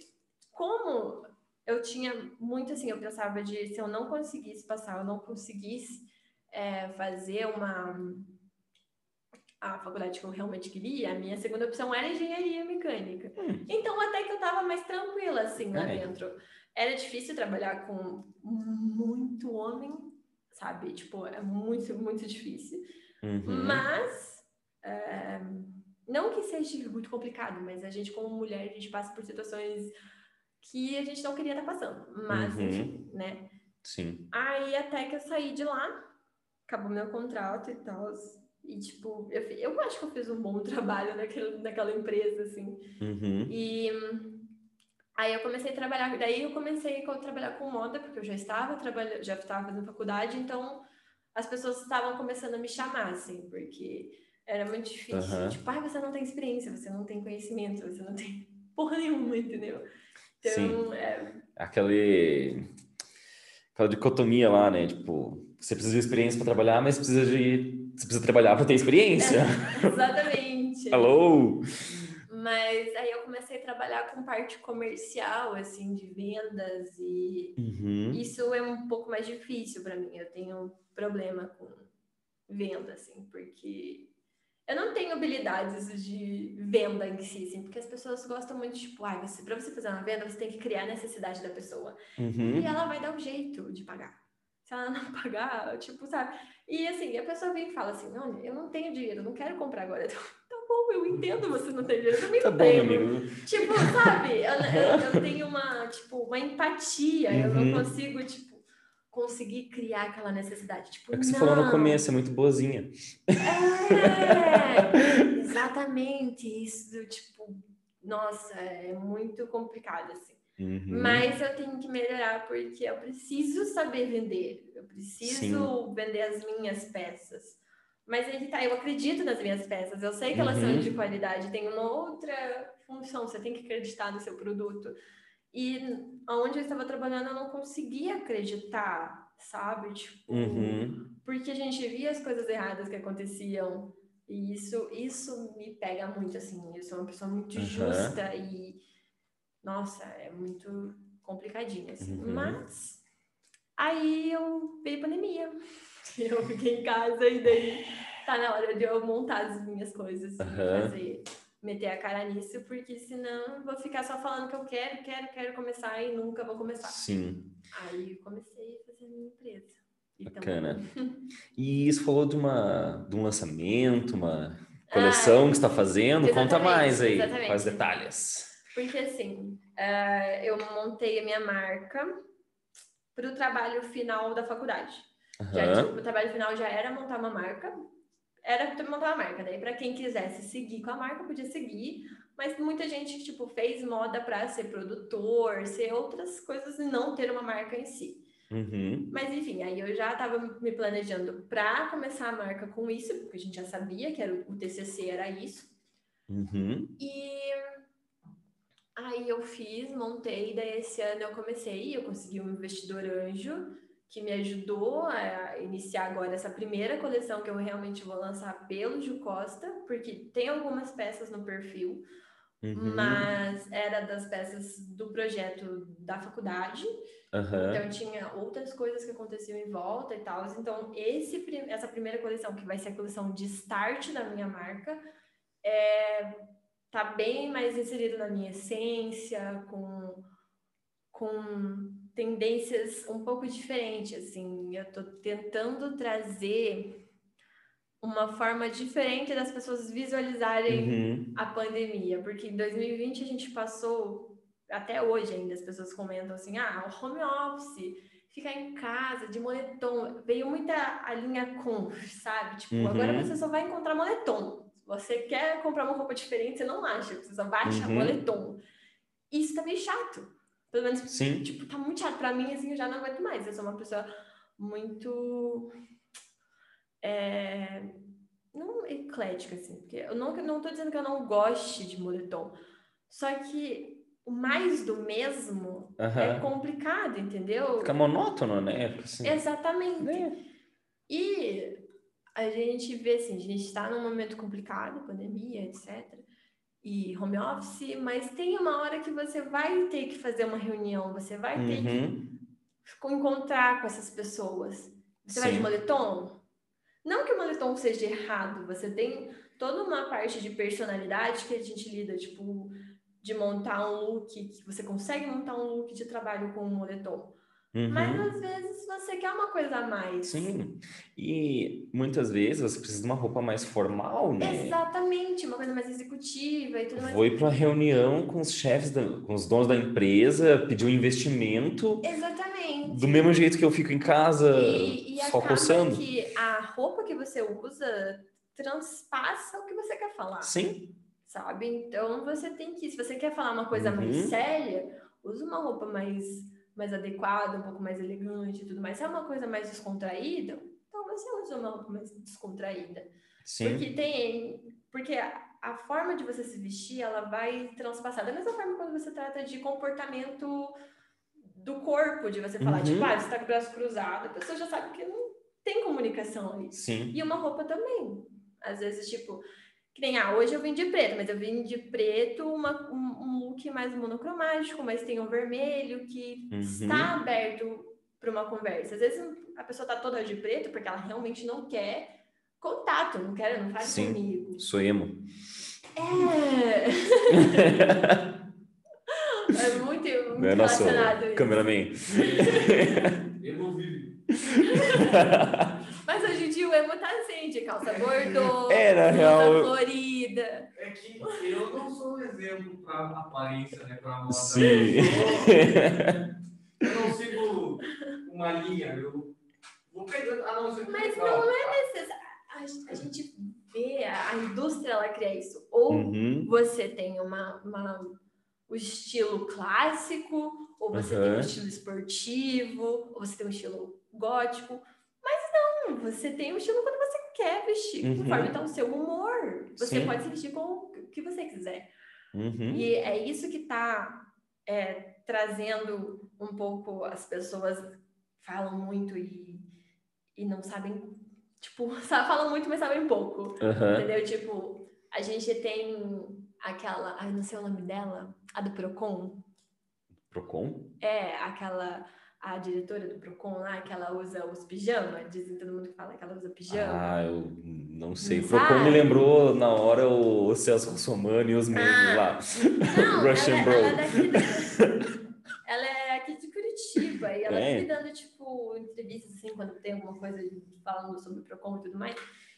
como eu tinha muito assim, eu pensava de se eu não conseguisse passar, eu não conseguisse é, fazer uma a faculdade que eu realmente queria, a minha segunda opção era engenharia mecânica. Hum. Então, até que eu tava mais tranquila, assim, lá é. dentro. Era difícil trabalhar com muito homem, sabe? Tipo, é muito, muito difícil. Uhum. Mas, é, não que seja muito complicado, mas a gente, como mulher, a gente passa por situações que a gente não queria estar tá passando. Mas, uhum. enfim, né? Sim. Aí, até que eu saí de lá, acabou meu contrato e tal. E, tipo, eu, eu acho que eu fiz um bom trabalho naquele, naquela empresa, assim. Uhum. E Aí eu comecei a trabalhar, daí eu comecei a trabalhar com moda, porque eu já estava trabalhando, já estava fazendo faculdade, então as pessoas estavam começando a me chamar, assim, porque era muito difícil. Uhum. Tipo, ah, você não tem experiência, você não tem conhecimento, você não tem porra nenhuma, entendeu? Então, Sim. é... Aquele... Aquela dicotomia lá, né? Tipo, você precisa de experiência para trabalhar, mas precisa de... Você precisa trabalhar para ter experiência. É, exatamente. Hello! Mas aí eu comecei a trabalhar com parte comercial, assim, de vendas, e uhum. isso é um pouco mais difícil para mim. Eu tenho problema com venda, assim, porque eu não tenho habilidades de venda em si, assim, porque as pessoas gostam muito, tipo, ah, você, para você fazer uma venda, você tem que criar a necessidade da pessoa. Uhum. E ela vai dar um jeito de pagar. Se ela não pagar, tipo, sabe? E assim, a pessoa vem e fala assim: não, eu não tenho dinheiro, não quero comprar agora. bom, eu entendo você não tem dinheiro, eu também tá não bom, tenho. Amigo. Tipo, sabe, eu, eu, eu, tenho uma, tipo, uma empatia, uhum. eu não uhum. consigo, tipo, conseguir criar aquela necessidade. Tipo, é o que você não. falou no começo, é muito boazinha. É, exatamente isso, tipo, nossa, é muito complicado, assim. Uhum. Mas eu tenho que melhorar porque eu preciso saber vender, eu preciso Sim. vender as minhas peças. Mas aí tá, eu acredito nas minhas peças, eu sei que elas uhum. são de qualidade, tem uma outra função, você tem que acreditar no seu produto. E onde eu estava trabalhando, eu não conseguia acreditar, sabe? Tipo, uhum. porque a gente via as coisas erradas que aconteciam. E isso, isso me pega muito, assim. Eu sou uma pessoa muito uhum. justa e, nossa, é muito complicadinho, assim. Uhum. Mas aí eu veio pandemia. Eu fiquei em casa e daí tá na hora de eu montar as minhas coisas e fazer, meter a cara nisso, porque senão vou ficar só falando que eu quero, quero, quero começar e nunca vou começar. Sim. Aí comecei a fazer a minha empresa. Bacana. E isso falou de, uma, de um lançamento, uma coleção ah, que está fazendo. Conta mais aí, exatamente. quais detalhes. Porque assim, uh, eu montei a minha marca para o trabalho final da faculdade. Uhum. Já, tipo, o trabalho final já era montar uma marca, era montar uma marca. Daí, para quem quisesse seguir com a marca, podia seguir. Mas muita gente, tipo, fez moda para ser produtor, ser outras coisas e não ter uma marca em si. Uhum. Mas enfim, aí eu já estava me planejando para começar a marca com isso, porque a gente já sabia que era o TCC era isso. Uhum. E aí eu fiz, montei, daí esse ano eu comecei, eu consegui um investidor anjo que me ajudou a iniciar agora essa primeira coleção que eu realmente vou lançar pelo Ju Costa, porque tem algumas peças no perfil, uhum. mas era das peças do projeto da faculdade. Uhum. Então tinha outras coisas que aconteciam em volta e tal. Então esse essa primeira coleção que vai ser a coleção de start da minha marca é tá bem mais inserido na minha essência, com, com tendências um pouco diferentes, assim. Eu tô tentando trazer uma forma diferente das pessoas visualizarem uhum. a pandemia, porque em 2020 a gente passou, até hoje ainda as pessoas comentam assim, ah, o home office, ficar em casa de moletom, veio muita a linha conf, sabe? Tipo, uhum. agora você só vai encontrar moletom. Você quer comprar uma roupa diferente, você não acha, você só achar uhum. moletom. Isso tá meio chato. Pelo menos, Sim. tipo, tá muito chato pra mim, assim, eu já não aguento mais. Eu sou uma pessoa muito é, não eclética, assim, porque eu não, não tô dizendo que eu não goste de moletom, só que o mais do mesmo uhum. é complicado, entendeu? Fica monótono, né? Assim. Exatamente. É. E a gente vê assim, a gente está num momento complicado, pandemia, etc. E home office, mas tem uma hora que você vai ter que fazer uma reunião, você vai ter uhum. que encontrar com essas pessoas. Você Sim. vai de moletom? Não que o moletom seja errado, você tem toda uma parte de personalidade que a gente lida, tipo, de montar um look, que você consegue montar um look de trabalho com um moletom. Uhum. Mas às vezes você quer uma coisa a mais. Sim. E muitas vezes você precisa de uma roupa mais formal, né? Exatamente, uma coisa mais executiva e tudo mais. Vou ir para reunião com os chefes, da, com os donos da empresa, pedir um investimento. Exatamente. Do mesmo jeito que eu fico em casa e, e só coçando. que a roupa que você usa transpassa o que você quer falar. Sim. Sabe? Então você tem que, se você quer falar uma coisa uhum. mais séria, use uma roupa mais mais adequada, um pouco mais elegante e tudo mais. Se é uma coisa mais descontraída, então você usa uma roupa mais descontraída. Sim. Porque tem. Porque a, a, forma de você se vestir, ela vai transpassar. Da mesma forma quando você trata de comportamento do corpo, de você falar, uhum. tipo, ah, você tá com o braço cruzado, a pessoa já sabe que não tem comunicação ali. Sim. E uma roupa também. Às vezes, tipo, que nem, ah, hoje eu vim de preto, mas eu vim de preto, uma, um, um look mais monocromático, mas tem um vermelho que uhum. está aberto para uma conversa. Às vezes a pessoa tá toda de preto porque ela realmente não quer contato, não quer, não faz Sim, comigo. Sou emo. É. é muito, muito é nosso relacionado. Cameraman. emo vive. Hoje em dia o emo tá assim, de calça bordô, é, na real, florida. É que eu não sou um exemplo para aparência, né, para moda. Sim. Eu, eu não sigo uma linha, eu vou pegando. Ah, não, Mas não é necessário. A, a, gente vê a indústria ela cria isso. Ou uhum. você tem uma, uma, o estilo clássico, ou você uhum. tem um estilo esportivo, ou você tem um estilo gótico você tem o estilo quando você quer vestir, uhum. conforme está o seu humor. Você Sim. pode se vestir com o que você quiser. Uhum. E é isso que está é, trazendo um pouco as pessoas falam muito e, e não sabem, tipo, falam muito, mas sabem pouco. Uhum. Entendeu? Tipo, a gente tem aquela, ai, não sei o nome dela, a do Procon. Procon? É, aquela a diretora do Procon lá, que ela usa os pijamas, dizem todo mundo que fala que ela usa pijama. Ah, eu não sei. Não Procon me lembrou na hora o, Celso Russomano e os memes ah, lá. Não, Russian ela, Bro. Ela é, daqui ela é aqui de Curitiba e ela é. dando, tipo, entrevistas assim, quando tem alguma coisa falando sobre o Procon e tudo mais.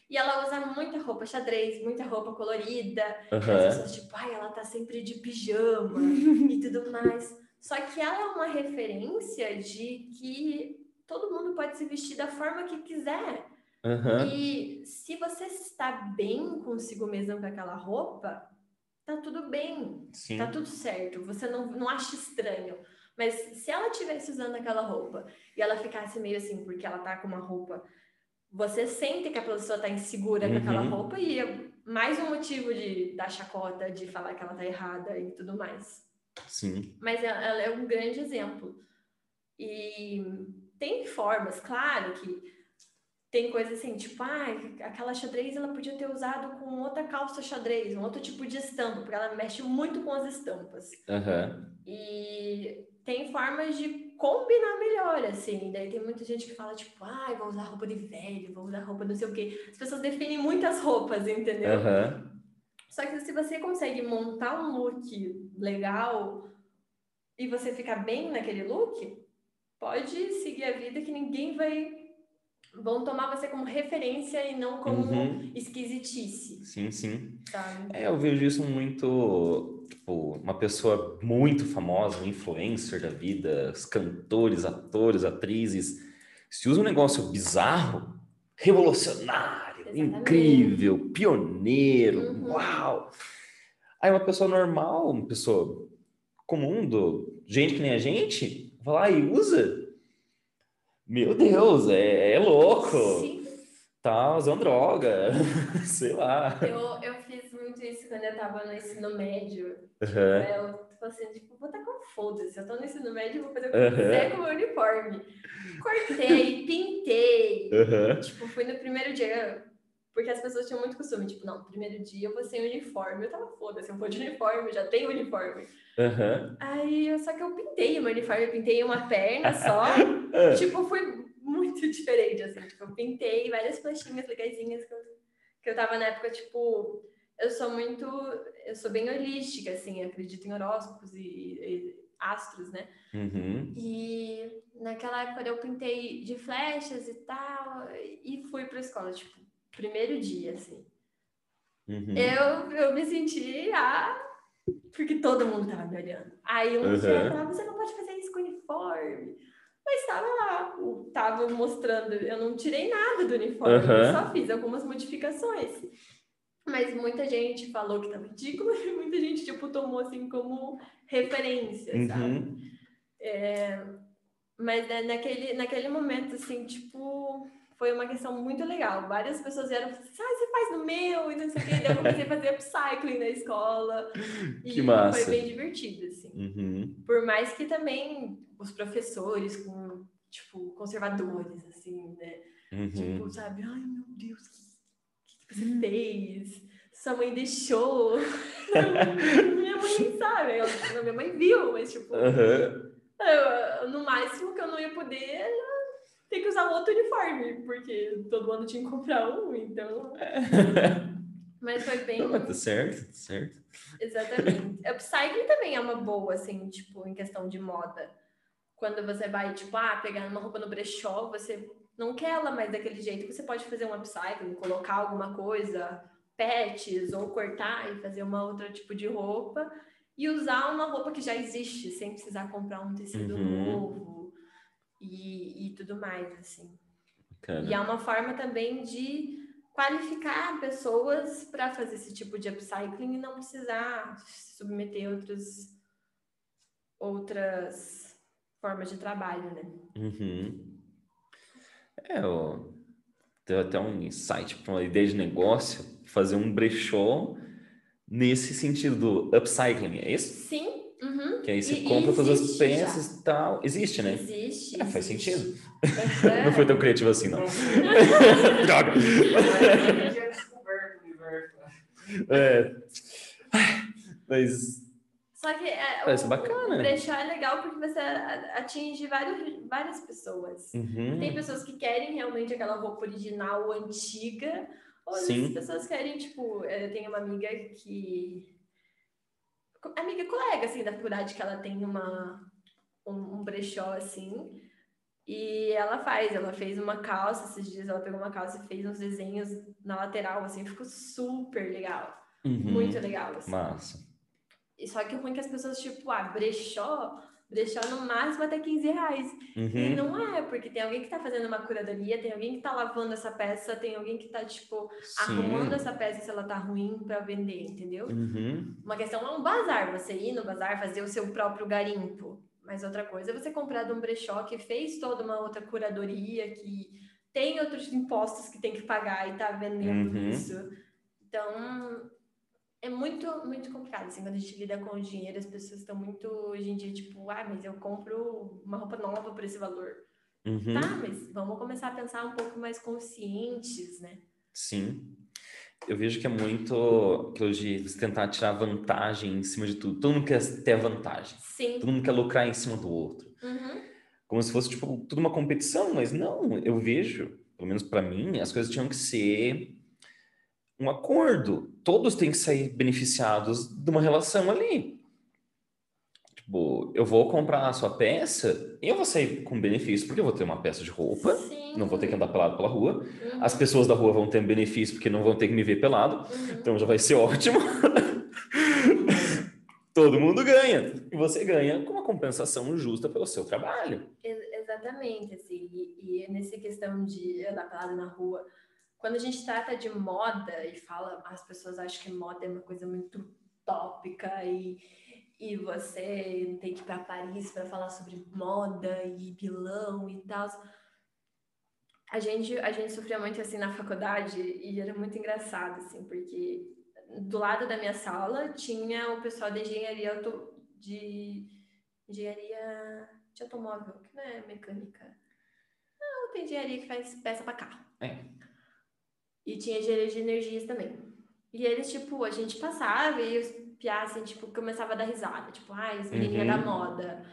E ela usa muita roupa xadrez, muita roupa colorida. Uhum. As pessoas, tipo, ai, ela tá sempre de pijama e tudo mais. Só que ela é uma referência de que todo mundo pode se vestir da forma que quiser. Uhum. E se você está bem consigo mesmo com aquela roupa, tá tudo bem, Sim. tá tudo certo. Você não, não acha estranho. Mas se ela estivesse usando aquela roupa e ela ficasse meio assim, porque ela tá com uma roupa, você sente que a pessoa tá insegura uhum. com aquela uhum. roupa e é mais um motivo de dar chacota, de falar que ela tá errada e tudo mais. Sim. Mas ela é um grande exemplo. E tem formas, claro que tem coisas assim, tipo, ah, aquela xadrez ela podia ter usado com outra calça xadrez, um outro tipo de estampa, porque ela mexe muito com as estampas. Uhum. E tem formas de combinar melhor, assim. Daí tem muita gente que fala, tipo, ah, vou usar roupa de velho, vou usar roupa não sei o quê. As pessoas definem muitas roupas, entendeu? Uhum. Só que se você consegue montar um look legal e você ficar bem naquele look, pode seguir a vida que ninguém vai vão tomar você como referência e não como uhum. esquisitice. Sim, sim. Sabe? É, eu vejo isso muito, tipo, uma pessoa muito famosa, um influencer da vida, cantores, atores, atrizes, se usa um negócio bizarro, revolucionário, Exatamente. incrível, pioneiro, uhum. uau. Aí uma pessoa normal, uma pessoa comum, do, gente que nem a gente, vai lá e usa meu Deus, é, é louco. Sim. Tá usando droga, sei lá. Eu, eu fiz muito isso quando eu tava no ensino médio. Uhum. Eu tô assim, tipo, vou estar com foda-se. Eu tô no ensino médio, vou fazer o que eu quiser com o meu uniforme. Cortei, pintei. Uhum. Tipo, fui no primeiro dia. Porque as pessoas tinham muito costume, tipo, não, primeiro dia eu vou sem uniforme. Eu tava foda-se, eu vou de uniforme, já tenho uniforme. Uhum. Aí, só que eu pintei o meu uniforme, eu pintei uma perna só. É. tipo, foi muito diferente, assim. Tipo, eu pintei várias flechinhas legaisinhas que eu, que eu tava na época, tipo... Eu sou muito... Eu sou bem holística, assim. Acredito em horóscopos e, e astros, né? Uhum. E naquela época eu pintei de flechas e tal. E fui pra escola, tipo, primeiro dia, assim. Uhum. Eu, eu me senti a porque todo mundo tava me olhando. Aí um uhum. dia falava, você não pode fazer isso com uniforme. Mas estava lá, tava mostrando, eu não tirei nada do uniforme, uhum. eu só fiz algumas modificações. Mas muita gente falou que tava ridículo e muita gente, tipo, tomou assim como referência, uhum. sabe? É, mas né, naquele, naquele momento, assim, tipo, foi uma questão muito legal. Várias pessoas vieram assim, ah, você faz no meu e não sei o quê. Daí eu comecei a fazer upcycling na escola. Que e massa. foi bem divertido, assim. Uhum. Por mais que também os professores com, tipo, conservadores, assim, né? Uhum. Tipo, sabe? Ai, meu Deus, o que, que, você fez? Sua mãe deixou. minha mãe sabe. Ela, minha mãe viu, mas, tipo... Uhum. Eu, no máximo que eu não ia poder tem que usar outro uniforme, porque todo ano tinha que comprar um, então. Mas foi bem. Não, tá certo, tá certo. Exatamente. Upcycling também é uma boa, assim, tipo, em questão de moda. Quando você vai, tipo, ah, pegar uma roupa no brechó, você não quer ela mais daquele jeito, você pode fazer um upcycling, colocar alguma coisa, patches, ou cortar e fazer uma outra tipo de roupa, e usar uma roupa que já existe, sem precisar comprar um tecido uhum. novo e, e tudo mais, assim. E é uma forma também de qualificar pessoas para fazer esse tipo de upcycling e não precisar submeter outros, outras formas de trabalho, né? Uhum. É, eu tenho até um insight para uma ideia de negócio, fazer um brechó nesse sentido do upcycling, é isso? Sim, Uhum. Que aí você e, compra todas as peças e tal. Existe, né? Existe. É, faz sentido. não foi tão criativo assim, não. Droga! é. Mas. Só que é, Parece o, bacana. o brechó é legal porque você atinge vários, várias pessoas. Uhum. Tem pessoas que querem realmente aquela roupa original, antiga. Ou as pessoas querem, tipo, eu tenho uma amiga que amiga colega, assim, da faculdade, que ela tem uma, um, um brechó, assim, e ela faz, ela fez uma calça, esses dias ela pegou uma calça e fez uns desenhos na lateral, assim, ficou super legal. Uhum. Muito legal, assim. Massa. E só que o ruim é que as pessoas, tipo, ah, brechó, brechó no máximo até 15 reais. Uhum. E não é, porque tem alguém que tá fazendo uma curadoria, tem alguém que tá lavando essa peça, tem alguém que tá, tipo, Sim. arrumando essa peça se ela tá ruim para vender, entendeu? Uhum. Uma questão é um bazar, você ir no bazar, fazer o seu próprio garimpo. Mas outra coisa é você comprar de um brechó que fez toda uma outra curadoria, que tem outros impostos que tem que pagar e tá vendendo uhum. isso. Então, é muito, muito complicado, assim, quando a gente lida com o dinheiro, as pessoas estão muito, hoje em dia, tipo, ah, mas eu compro uma roupa nova por esse valor. Uhum. Tá, mas vamos começar a pensar um pouco mais conscientes, né? Sim. Eu vejo que é muito aquilo de você tentar tirar vantagem em cima de tudo. Todo mundo quer ter vantagem. Sim. Todo mundo quer lucrar em cima do outro. Uhum. Como se fosse, tipo, tudo uma competição, mas não. Eu vejo, pelo menos para mim, as coisas tinham que ser um acordo. Todos têm que sair beneficiados de uma relação ali. Tipo, eu vou comprar a sua peça e eu vou sair com benefício, porque eu vou ter uma peça de roupa, Sim. não vou ter que andar pelado pela rua. Uhum. As pessoas da rua vão ter benefício, porque não vão ter que me ver pelado. Uhum. Então já vai ser ótimo. Todo mundo ganha. E você ganha com uma compensação justa pelo seu trabalho. Exatamente, assim. E, e nessa questão de andar pelado na rua, quando a gente trata de moda e fala, as pessoas acham que moda é uma coisa muito tópica e, e você tem que ir para Paris para falar sobre moda e bilão e tal. A gente, a gente sofria muito assim na faculdade e era muito engraçado, assim, porque do lado da minha sala tinha o pessoal de engenharia auto, de engenharia de automóvel, que não é mecânica. Não, tem engenharia que faz peça para carro. É. E tinha engenharia de energias também. E eles, tipo, a gente passava e os piás, assim, tipo, começava a dar risada. Tipo, ai, ah, as menininhas uhum. da moda,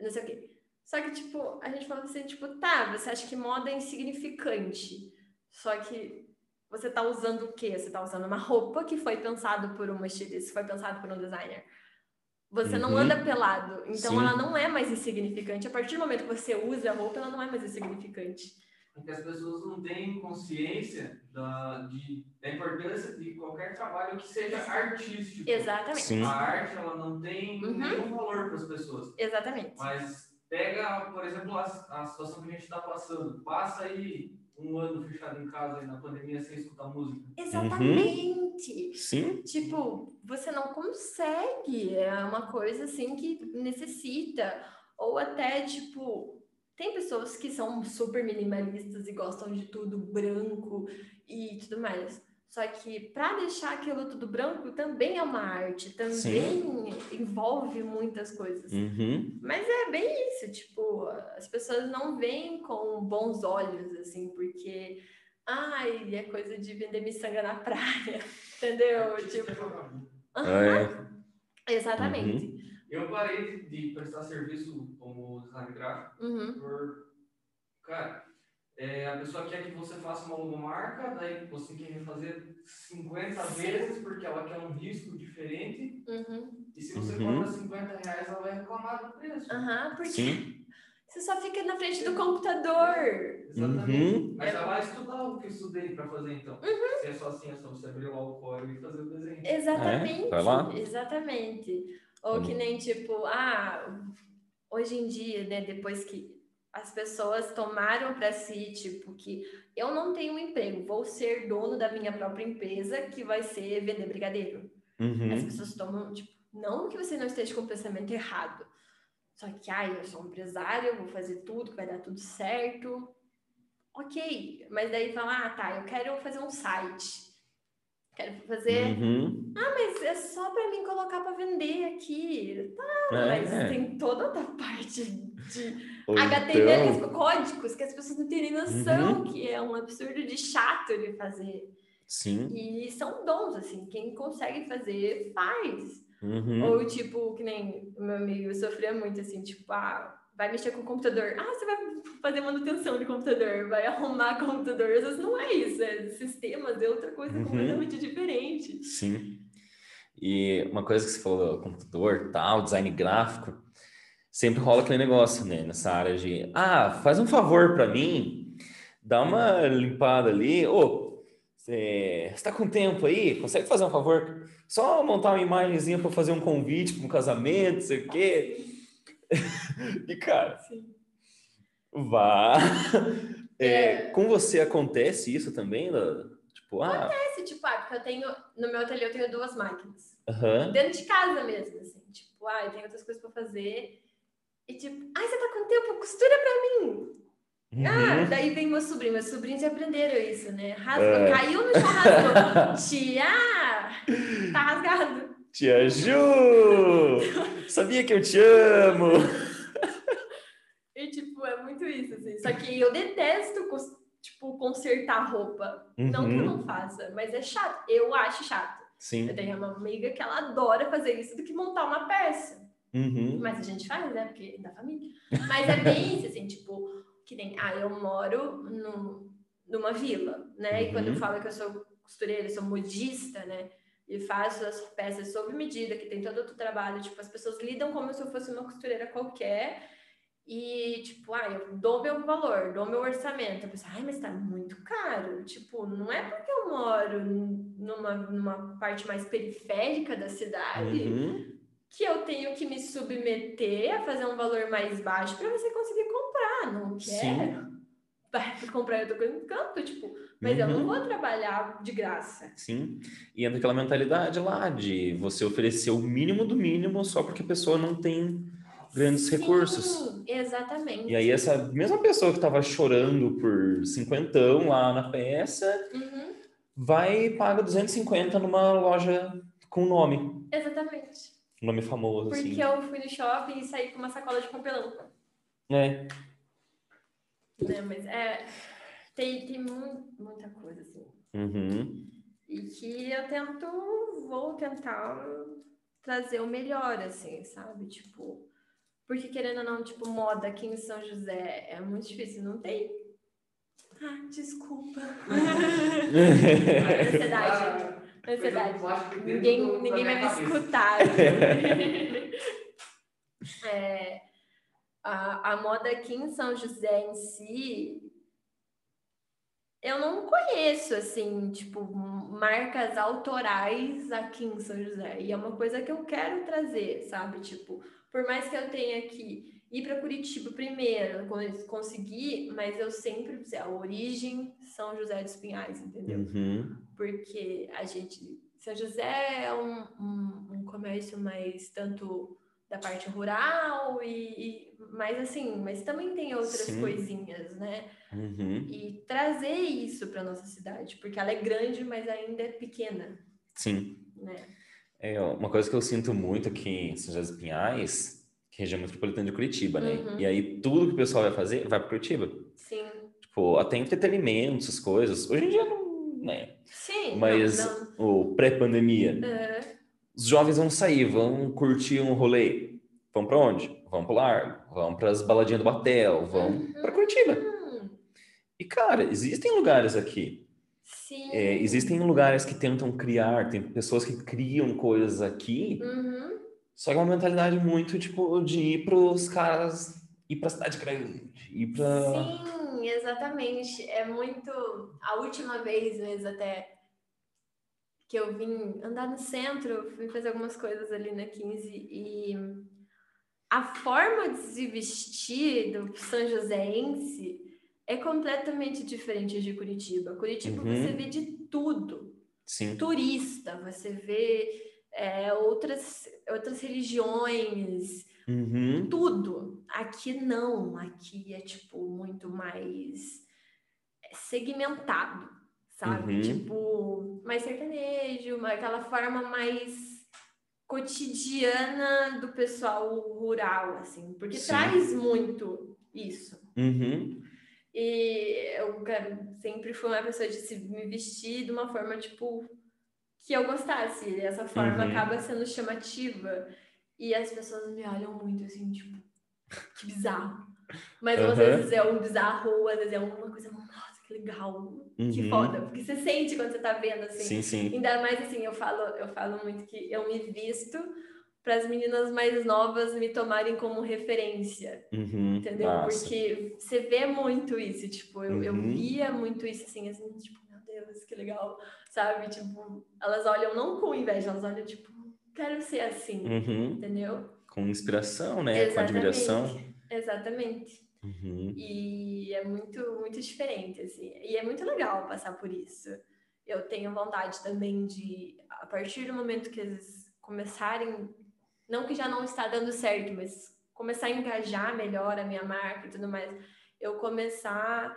não sei o quê. Só que, tipo, a gente falava assim, tipo, tá, você acha que moda é insignificante. Só que você tá usando o quê? Você tá usando uma roupa que foi pensado por uma estilista, foi pensado por um designer. Você uhum. não anda pelado, então Sim. ela não é mais insignificante. A partir do momento que você usa a roupa, ela não é mais insignificante. Porque as pessoas não têm consciência da, de, da importância de qualquer trabalho que seja artístico. Exatamente. Sim. A arte, ela não tem uhum. nenhum valor para as pessoas. Exatamente. Mas pega, por exemplo, a, a situação que a gente está passando. Passa aí um ano fechado em casa aí na pandemia sem escutar música. Exatamente. Uhum. Sim. Tipo, você não consegue. É uma coisa assim que necessita. Ou até, tipo, tem pessoas que são super minimalistas e gostam de tudo branco e tudo mais. Só que para deixar aquilo tudo branco também é uma arte, também Sim. envolve muitas coisas. Uhum. Mas é bem isso, tipo, as pessoas não veem com bons olhos, assim, porque ai, é coisa de vender miçanga na praia, entendeu? tipo, uhum. é. exatamente. Uhum. Eu parei de prestar serviço como design gráfico uhum. por. Cara, é, a pessoa quer que você faça uma logomarca, daí você quer fazer 50 Sim. vezes porque ela quer um risco diferente. Uhum. E se você uhum. cobra 50 reais, ela vai reclamar do preço. Uhum, porque Sim. você só fica na frente do computador. Exatamente. Uhum. Mas ela vai estudar o que eu estudei para fazer então. Uhum. Se é só assim, é só você abrir lá o código e fazer o desenho. Exatamente. É, exatamente. Ou que nem tipo, ah, hoje em dia, né, depois que as pessoas tomaram para si, tipo, que eu não tenho um emprego, vou ser dono da minha própria empresa, que vai ser vender brigadeiro. Uhum. As pessoas tomam, tipo, não que você não esteja com o pensamento errado, só que, ai, eu sou um empresário, vou fazer tudo, que vai dar tudo certo. Ok, mas daí fala, ah, tá, eu quero fazer um site. Quero fazer. Uhum. Ah, mas é só para mim colocar para vender aqui. Tá, é. mas tem toda outra parte de Ou HTML, então... códigos que as pessoas não têm noção, uhum. que é um absurdo de chato de fazer. Sim. E são dons, assim, quem consegue fazer, faz. Uhum. Ou tipo, que nem o meu amigo sofria muito, assim, tipo, ah, vai mexer com o computador. Ah, você vai fazer manutenção de computador, vai arrumar computador. Às vezes não é isso, é sistemas, é outra coisa uhum. completamente diferente. Sim. E uma coisa que você falou, computador, tal, design gráfico, sempre rola aquele negócio, né, nessa área de, ah, faz um favor para mim, dá uma limpada ali, ô, oh, você está com tempo aí? Consegue fazer um favor? Só montar uma imagenzinha para fazer um convite para um casamento, sei o quê. e, cara, Sim. vá. É, é. Com você acontece isso também, Tipo, ah... Acontece, tipo, ah, porque eu tenho, no meu ateliê eu tenho duas máquinas. Uhum. Dentro de casa mesmo, assim. Tipo, ah, eu tenho outras coisas para fazer. E tipo, ai, você tá com tempo? Costura pra mim. Uhum. Ah, daí vem meu sobrinho. Meus sobrinhos aprenderam isso, né? Rasgou, é. caiu no chão, rasgou. Tia, tá rasgado. Tia Ju! Sabia que eu te amo! e, tipo, é muito isso, assim. Só que eu detesto, tipo, consertar roupa. Uhum. Não que eu não faça, mas é chato. Eu acho chato. Sim. Eu tenho uma amiga que ela adora fazer isso do que montar uma peça. Uhum. Mas a gente faz, né? Porque é da família. Mas é bem isso, assim, tipo, que nem, ah, eu moro no, numa vila, né? Uhum. E quando eu uhum. falo que eu sou costureira, sou modista, né? E faço as peças sob medida, que tem todo outro trabalho. Tipo, as pessoas lidam como se eu fosse uma costureira qualquer. E, tipo, ah, eu dou meu valor, dou meu orçamento. A pessoa, ai, mas tá muito caro. Tipo, não é porque eu moro numa, numa parte mais periférica da cidade Uhum. que eu tenho que me submeter a fazer um valor mais baixo para você conseguir comprar. Não quer? Sim. Vai comprar em outro canto, tipo, mas eu não Uhum. vou trabalhar de graça. Sim. E entra aquela mentalidade lá de você oferecer o mínimo do mínimo só porque a pessoa não tem grandes recursos. Sim, exatamente. E aí essa mesma pessoa que estava chorando por cinquentão lá na peça, Uhum, vai e paga 250 numa loja com nome, exatamente. nome famoso, Porque assim. eu fui no shopping e saí com uma sacola de papelão. É. Né? Mas é. Tem, tem mu- muita coisa, assim. Uhum. E que eu tento, vou tentar trazer o melhor, assim, sabe? Tipo, porque querendo ou não, tipo, moda aqui em São José é muito difícil, não tem. Ah, desculpa. ansiedade. Ansiedade. Ninguém, ninguém vai me escutar. É, a, a moda aqui em São José em si, eu não conheço, assim, tipo, marcas autorais aqui em São José. E é uma coisa que eu quero trazer, sabe? Tipo, por mais que eu tenha que ir para Curitiba primeiro, con- conseguir, mas eu sempre, a origem São José dos Pinhais, entendeu? Uhum. porque a gente São José é um, um, um comércio mais tanto da parte rural e, e mais assim, mas também tem outras Sim. coisinhas, né? Uhum. E trazer isso para nossa cidade, porque ela é grande, mas ainda é pequena, Sim. né? É, uma coisa que eu sinto muito aqui em São José dos Pinhais, que é região metropolitana de Curitiba, né? Uhum. E aí tudo que o pessoal vai fazer vai para Curitiba. Sim, Tipo, até entretenimento, essas coisas. Hoje em dia não, né? sim, Mas não, o pré-pandemia, não. Os jovens vão sair, vão curtir um rolê. Vão para onde? Vão pro Largo, vão para as baladinhas do Batel, vão para Curitiba. E cara, existem lugares aqui. sim, É, existem lugares que tentam criar, tem pessoas que criam coisas aqui, Uhum. só que é uma mentalidade muito tipo de ir pros caras, ir pra cidade grande, ir pra. Sim, exatamente. É muito. A última vez mesmo, até que eu vim andar no centro, fui fazer algumas coisas ali na 15 e a forma de se vestir do São Joséense é completamente diferente de Curitiba. Curitiba Uhum. você vê de tudo Sim. turista, você vê é, outras, outras religiões, Uhum. tudo. Aqui não, aqui é tipo muito mais segmentado, sabe? Uhum. Tipo, mais sertanejo, mas aquela forma mais cotidiana do pessoal rural, assim, porque Sim. traz muito isso. Uhum. E eu sempre fui uma pessoa de se me vestir de uma forma, tipo, que eu gostasse. E essa forma Uhum. acaba sendo chamativa. E as pessoas me olham muito assim, tipo, que bizarro. Mas às Aham. vezes é um bizarro, às vezes é uma coisa, que legal, que Uhum. foda. Porque você sente quando você tá vendo, assim. Sim, sim. Ainda mais assim, eu falo, eu falo muito que eu me visto para as meninas mais novas me tomarem como referência. Uhum. Entendeu? Massa. Porque você vê muito isso, tipo, eu, eu Uhum. via muito isso assim, assim, tipo, meu Deus, que legal, sabe? Tipo, elas olham não com inveja, elas olham, tipo, quero ser assim, Uhum. entendeu? Com inspiração, né? Com admiração. Exatamente. Uhum. E é muito, muito diferente, assim. E é muito legal passar por isso. Eu tenho vontade também de, a partir do momento que eles começarem, não que já não está dando certo, mas começar a engajar melhor a minha marca e tudo mais, eu começar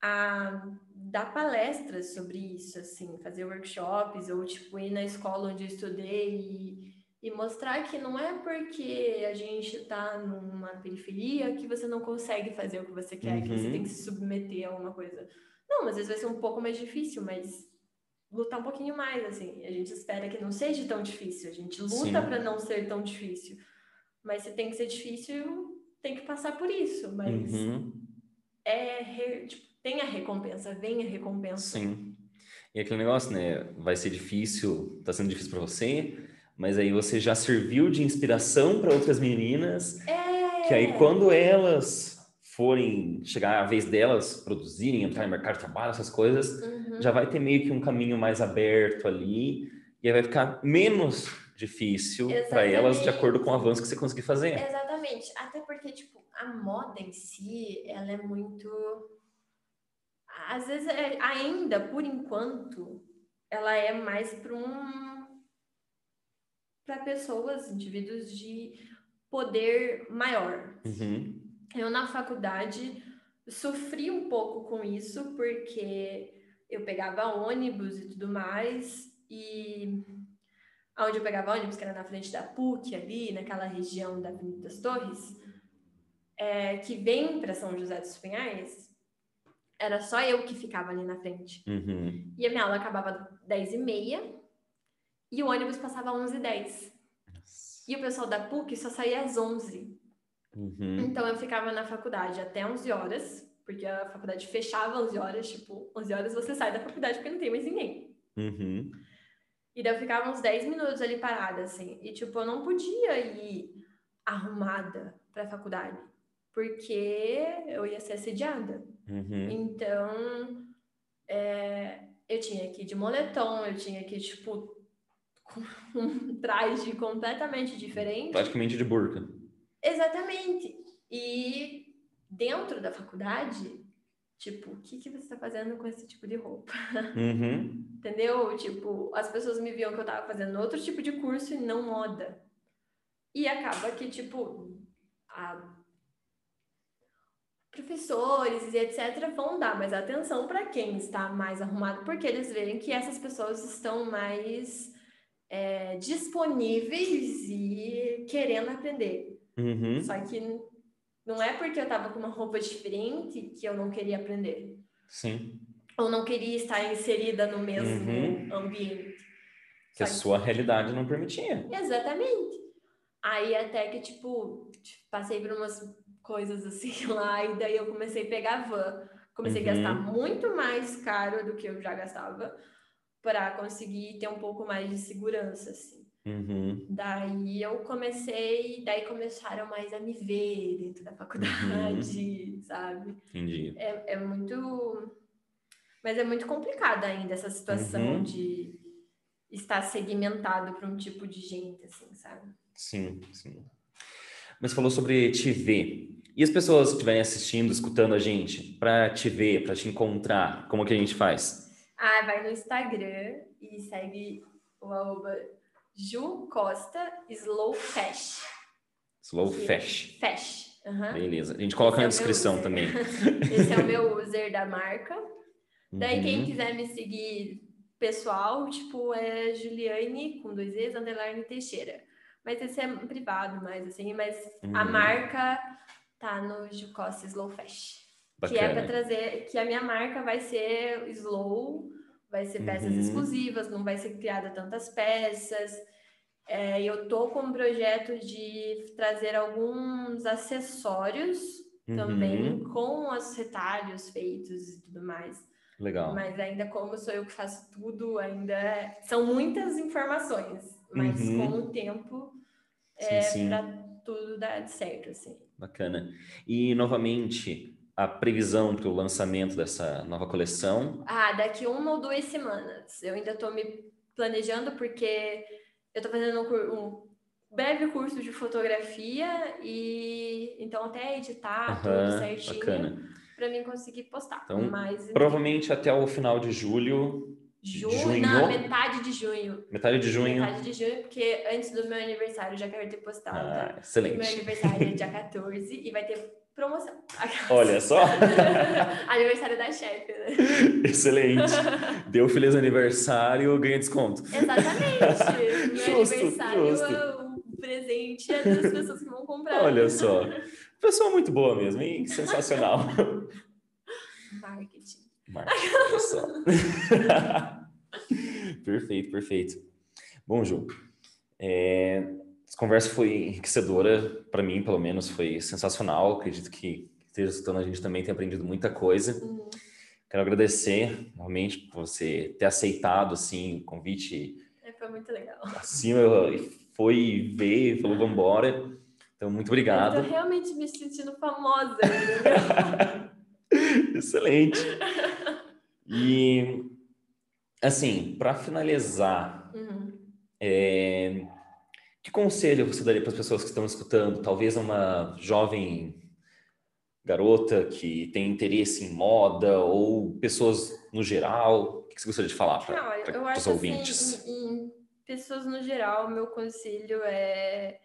a dar palestras sobre isso, assim, fazer workshops ou, tipo, ir na escola onde eu estudei e, e mostrar que não é porque a gente está numa periferia que você não consegue fazer o que você quer, que você Uhum. tem que se submeter a alguma coisa. Não, às vezes vai ser um pouco mais difícil, mas lutar um pouquinho mais, assim. A gente espera que não seja tão difícil, a gente luta para não ser tão difícil. Mas se tem que ser difícil, tem que passar por isso, mas Uhum. é re- tipo, tem a recompensa, vem a recompensa. Sim. E aquele negócio, né? Vai ser difícil, tá sendo difícil para você, mas aí você já serviu de inspiração para outras meninas. É. Que aí quando elas forem chegar a vez delas produzirem, entrar no mercado de trabalho, essas coisas, Uhum. já vai ter meio que um caminho mais aberto ali e aí vai ficar menos difícil para elas de acordo com o avanço que você conseguir fazer. Exatamente. Até porque, tipo, a moda em si, ela é muito. Às vezes, é- ainda, por enquanto, ela é mais para um. Para pessoas, indivíduos de poder maior. Uhum. Eu, na faculdade, sofri um pouco com isso, porque eu pegava ônibus e tudo mais, e onde eu pegava ônibus, que era na frente da PUC, ali, naquela região da Avenida das Torres, é, que vem para São José dos Pinhais, era só eu que ficava ali na frente. Uhum. E a minha aula acabava às 10 e meia, e o ônibus passava às 11 e 10. O pessoal da PUC só saía às 11. Uhum. Então eu ficava na faculdade até 11 horas, porque a faculdade fechava às 11 horas, tipo, 11 horas você sai da faculdade porque não tem mais ninguém. Uhum. E daí eu ficava uns 10 minutos ali parada, assim. E, tipo, eu não podia ir arrumada pra faculdade, porque eu ia ser assediada. Uhum. Então, é, eu tinha que ir de moletom, eu tinha que tipo, com um traje completamente diferente. Praticamente de burca. Exatamente. E dentro da faculdade, tipo, o que, que você está fazendo com esse tipo de roupa? Uhum. Entendeu? Tipo, as pessoas me viam que eu tava fazendo outro tipo de curso e não moda. E acaba que, tipo, a- professores e etc. vão dar mais atenção para quem está mais arrumado, porque eles veem que essas pessoas estão mais é, disponíveis e querendo aprender. Uhum. Só que não é porque eu tava com uma roupa diferente que eu não queria aprender. Sim. Ou não queria estar inserida no mesmo Uhum. ambiente. Que a que- sua realidade não permitia. Exatamente. Aí até que, tipo, passei por umas coisas assim lá, e daí eu comecei a pegar van. Comecei a Uhum. gastar muito mais caro do que eu já gastava para conseguir ter um pouco mais de segurança, assim. Uhum. Daí eu comecei, daí começaram mais a me ver dentro da faculdade, sabe? Entendi. É, é muito. Mas é muito complicada ainda essa situação Uhum. de estar segmentado para um tipo de gente, assim, sabe? Sim, sim. Mas falou sobre te ver. E as pessoas que estiverem assistindo, escutando a gente, para te ver, para te encontrar, como que a gente faz? Ah, vai no Instagram e segue o arroba Ju Costa Slow Fash. Slow Que- Fash. Fash. aham. Beleza. A gente coloca Esse na é descrição também. Esse é o meu user da marca. Daí, quem Uhum. quiser me seguir pessoal, tipo, é Juliane, com dois E's, underline Teixeira. Mas esse é privado mais, assim, mas a Uhum. marca tá no Jucosta Slow Fashion. Que é para Bacana. trazer, que a minha marca vai ser slow, vai ser peças Uhum. exclusivas, não vai ser criada tantas peças. É, eu tô com um projeto de trazer alguns acessórios também Uhum. com os retalhos feitos e tudo mais. Legal. Mas ainda como sou eu que faço tudo, ainda são muitas informações, mas Uhum. com o tempo é para tudo dar certo assim. Bacana. E, novamente, a previsão para o lançamento dessa nova coleção. Ah, daqui uma ou duas semanas. Eu ainda tô me planejando porque eu tô fazendo um, um breve curso de fotografia e então até editar tudo Aham, certinho para mim conseguir postar. Então, Mas Provavelmente até o final de julho, junho, junho? não, metade de junho. metade de junho. Metade de junho, porque antes do meu aniversário já quero ter postado. Ah, Meu excelente. aniversário é dia 14 e vai ter promoção. Olha só, aniversário da chefe, né? excelente. Deu feliz aniversário, ganha desconto. Exatamente. Meu Justo, aniversário justo. é o presente é das pessoas que vão comprar. Olha só. Pessoa muito boa mesmo, hein? Sensacional. Marketing. Marketing, só. perfeito, perfeito. Bom, Ju, é, essa conversa foi enriquecedora, para mim, pelo menos, foi sensacional. Acredito que esteja escutando a gente também tem aprendido muita coisa. Hum, quero agradecer realmente por você ter aceitado assim o convite. É, foi muito legal. Assim, foi ver, falou vamos embora. Então, muito obrigado. Eu tô realmente me sentindo famosa. Excelente. E, assim, para finalizar, uhum. é, que conselho você daria para as pessoas que estão escutando? Talvez uma jovem garota que tem interesse em moda ou pessoas no geral? O que você gostaria de falar para os ouvintes? Assim, em, em pessoas no geral, meu conselho é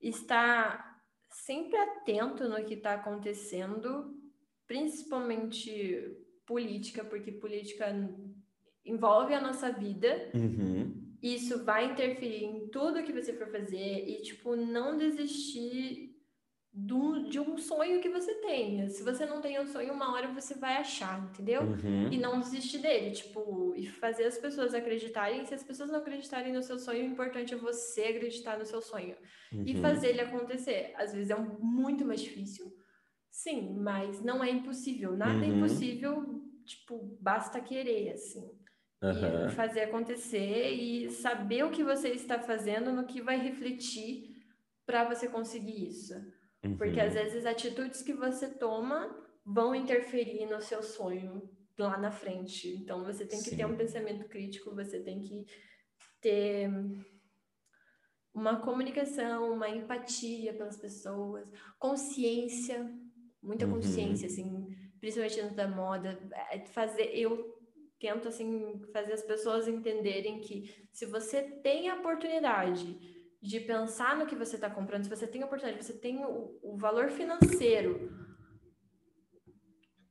estar sempre atento no que está acontecendo, principalmente política, porque política envolve a nossa vida. Uhum. Isso vai interferir em tudo que você for fazer e, tipo, não desistir do, de um sonho que você tenha. Se você não tem um sonho, uma hora você vai achar, entendeu? Uhum. E não desistir dele, tipo, e fazer as pessoas acreditarem. Se as pessoas não acreditarem no seu sonho, o importante é você acreditar no seu sonho uhum. e fazer ele acontecer. Às vezes é um, muito mais difícil, sim, mas não é impossível. Nada é uhum. é impossível, tipo, basta querer, assim. E fazer acontecer e saber o que você está fazendo no que vai refletir para você conseguir isso. Uhum. Porque às vezes atitudes que você toma vão interferir no seu sonho lá na frente. Então você tem que Sim. ter um pensamento crítico, você tem que ter uma comunicação, uma empatia pelas pessoas, consciência, muita uhum. consciência, assim, principalmente dentro da moda, é, fazer eu tento assim fazer as pessoas entenderem que se você tem a oportunidade de pensar no que você está comprando, se você tem a oportunidade, você tem o, o valor financeiro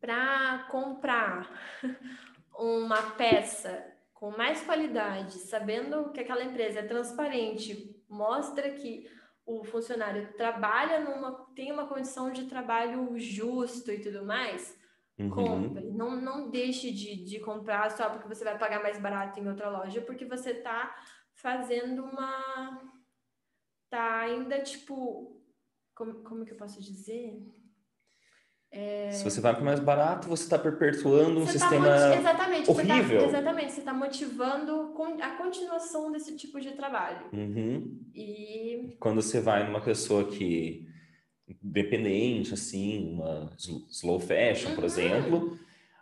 para comprar uma peça com mais qualidade, sabendo que aquela empresa é transparente, mostra que o funcionário trabalha numa tem uma condição de trabalho justo e tudo mais, uhum. compre. Não, não deixe de, de comprar só porque você vai pagar mais barato em outra loja, porque você está fazendo uma tá ainda, tipo, como, como que eu posso dizer? É... Se você vai para mais barato, você está perpetuando um você tá sistema tá exatamente, horrível. Você tá, exatamente, você está motivando a continuação desse tipo de trabalho. Uhum. E quando você vai numa pessoa que dependente, assim, uma slow fashion, uhum. por exemplo,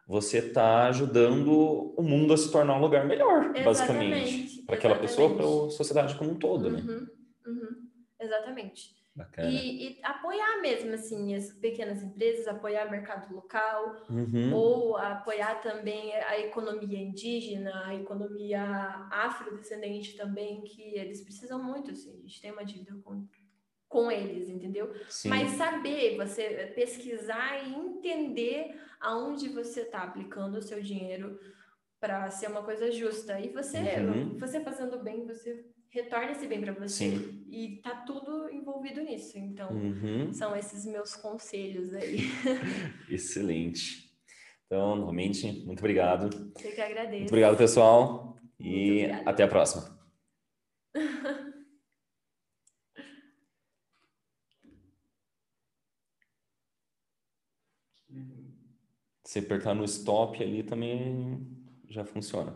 você está ajudando o mundo a se tornar um lugar melhor, exatamente, basicamente, para aquela pessoa, para a sociedade como um todo, né? uhum. né? Uhum, exatamente. E, e, apoiar mesmo, assim, as pequenas empresas, apoiar o mercado local, uhum. ou apoiar também a economia indígena, a economia afrodescendente também, que eles precisam muito, assim, a gente tem uma dívida com, com eles, entendeu? Sim. Mas saber, você pesquisar e entender aonde você está aplicando o seu dinheiro para ser uma coisa justa. E você, uhum. você fazendo bem, você retorna esse bem para você. Sim. E tá tudo envolvido nisso. Então, uhum. são esses meus conselhos aí. Excelente. Então, novamente, muito obrigado. Eu que agradeço. Muito obrigado, pessoal. E até a próxima. Se apertar no stop ali também já funciona.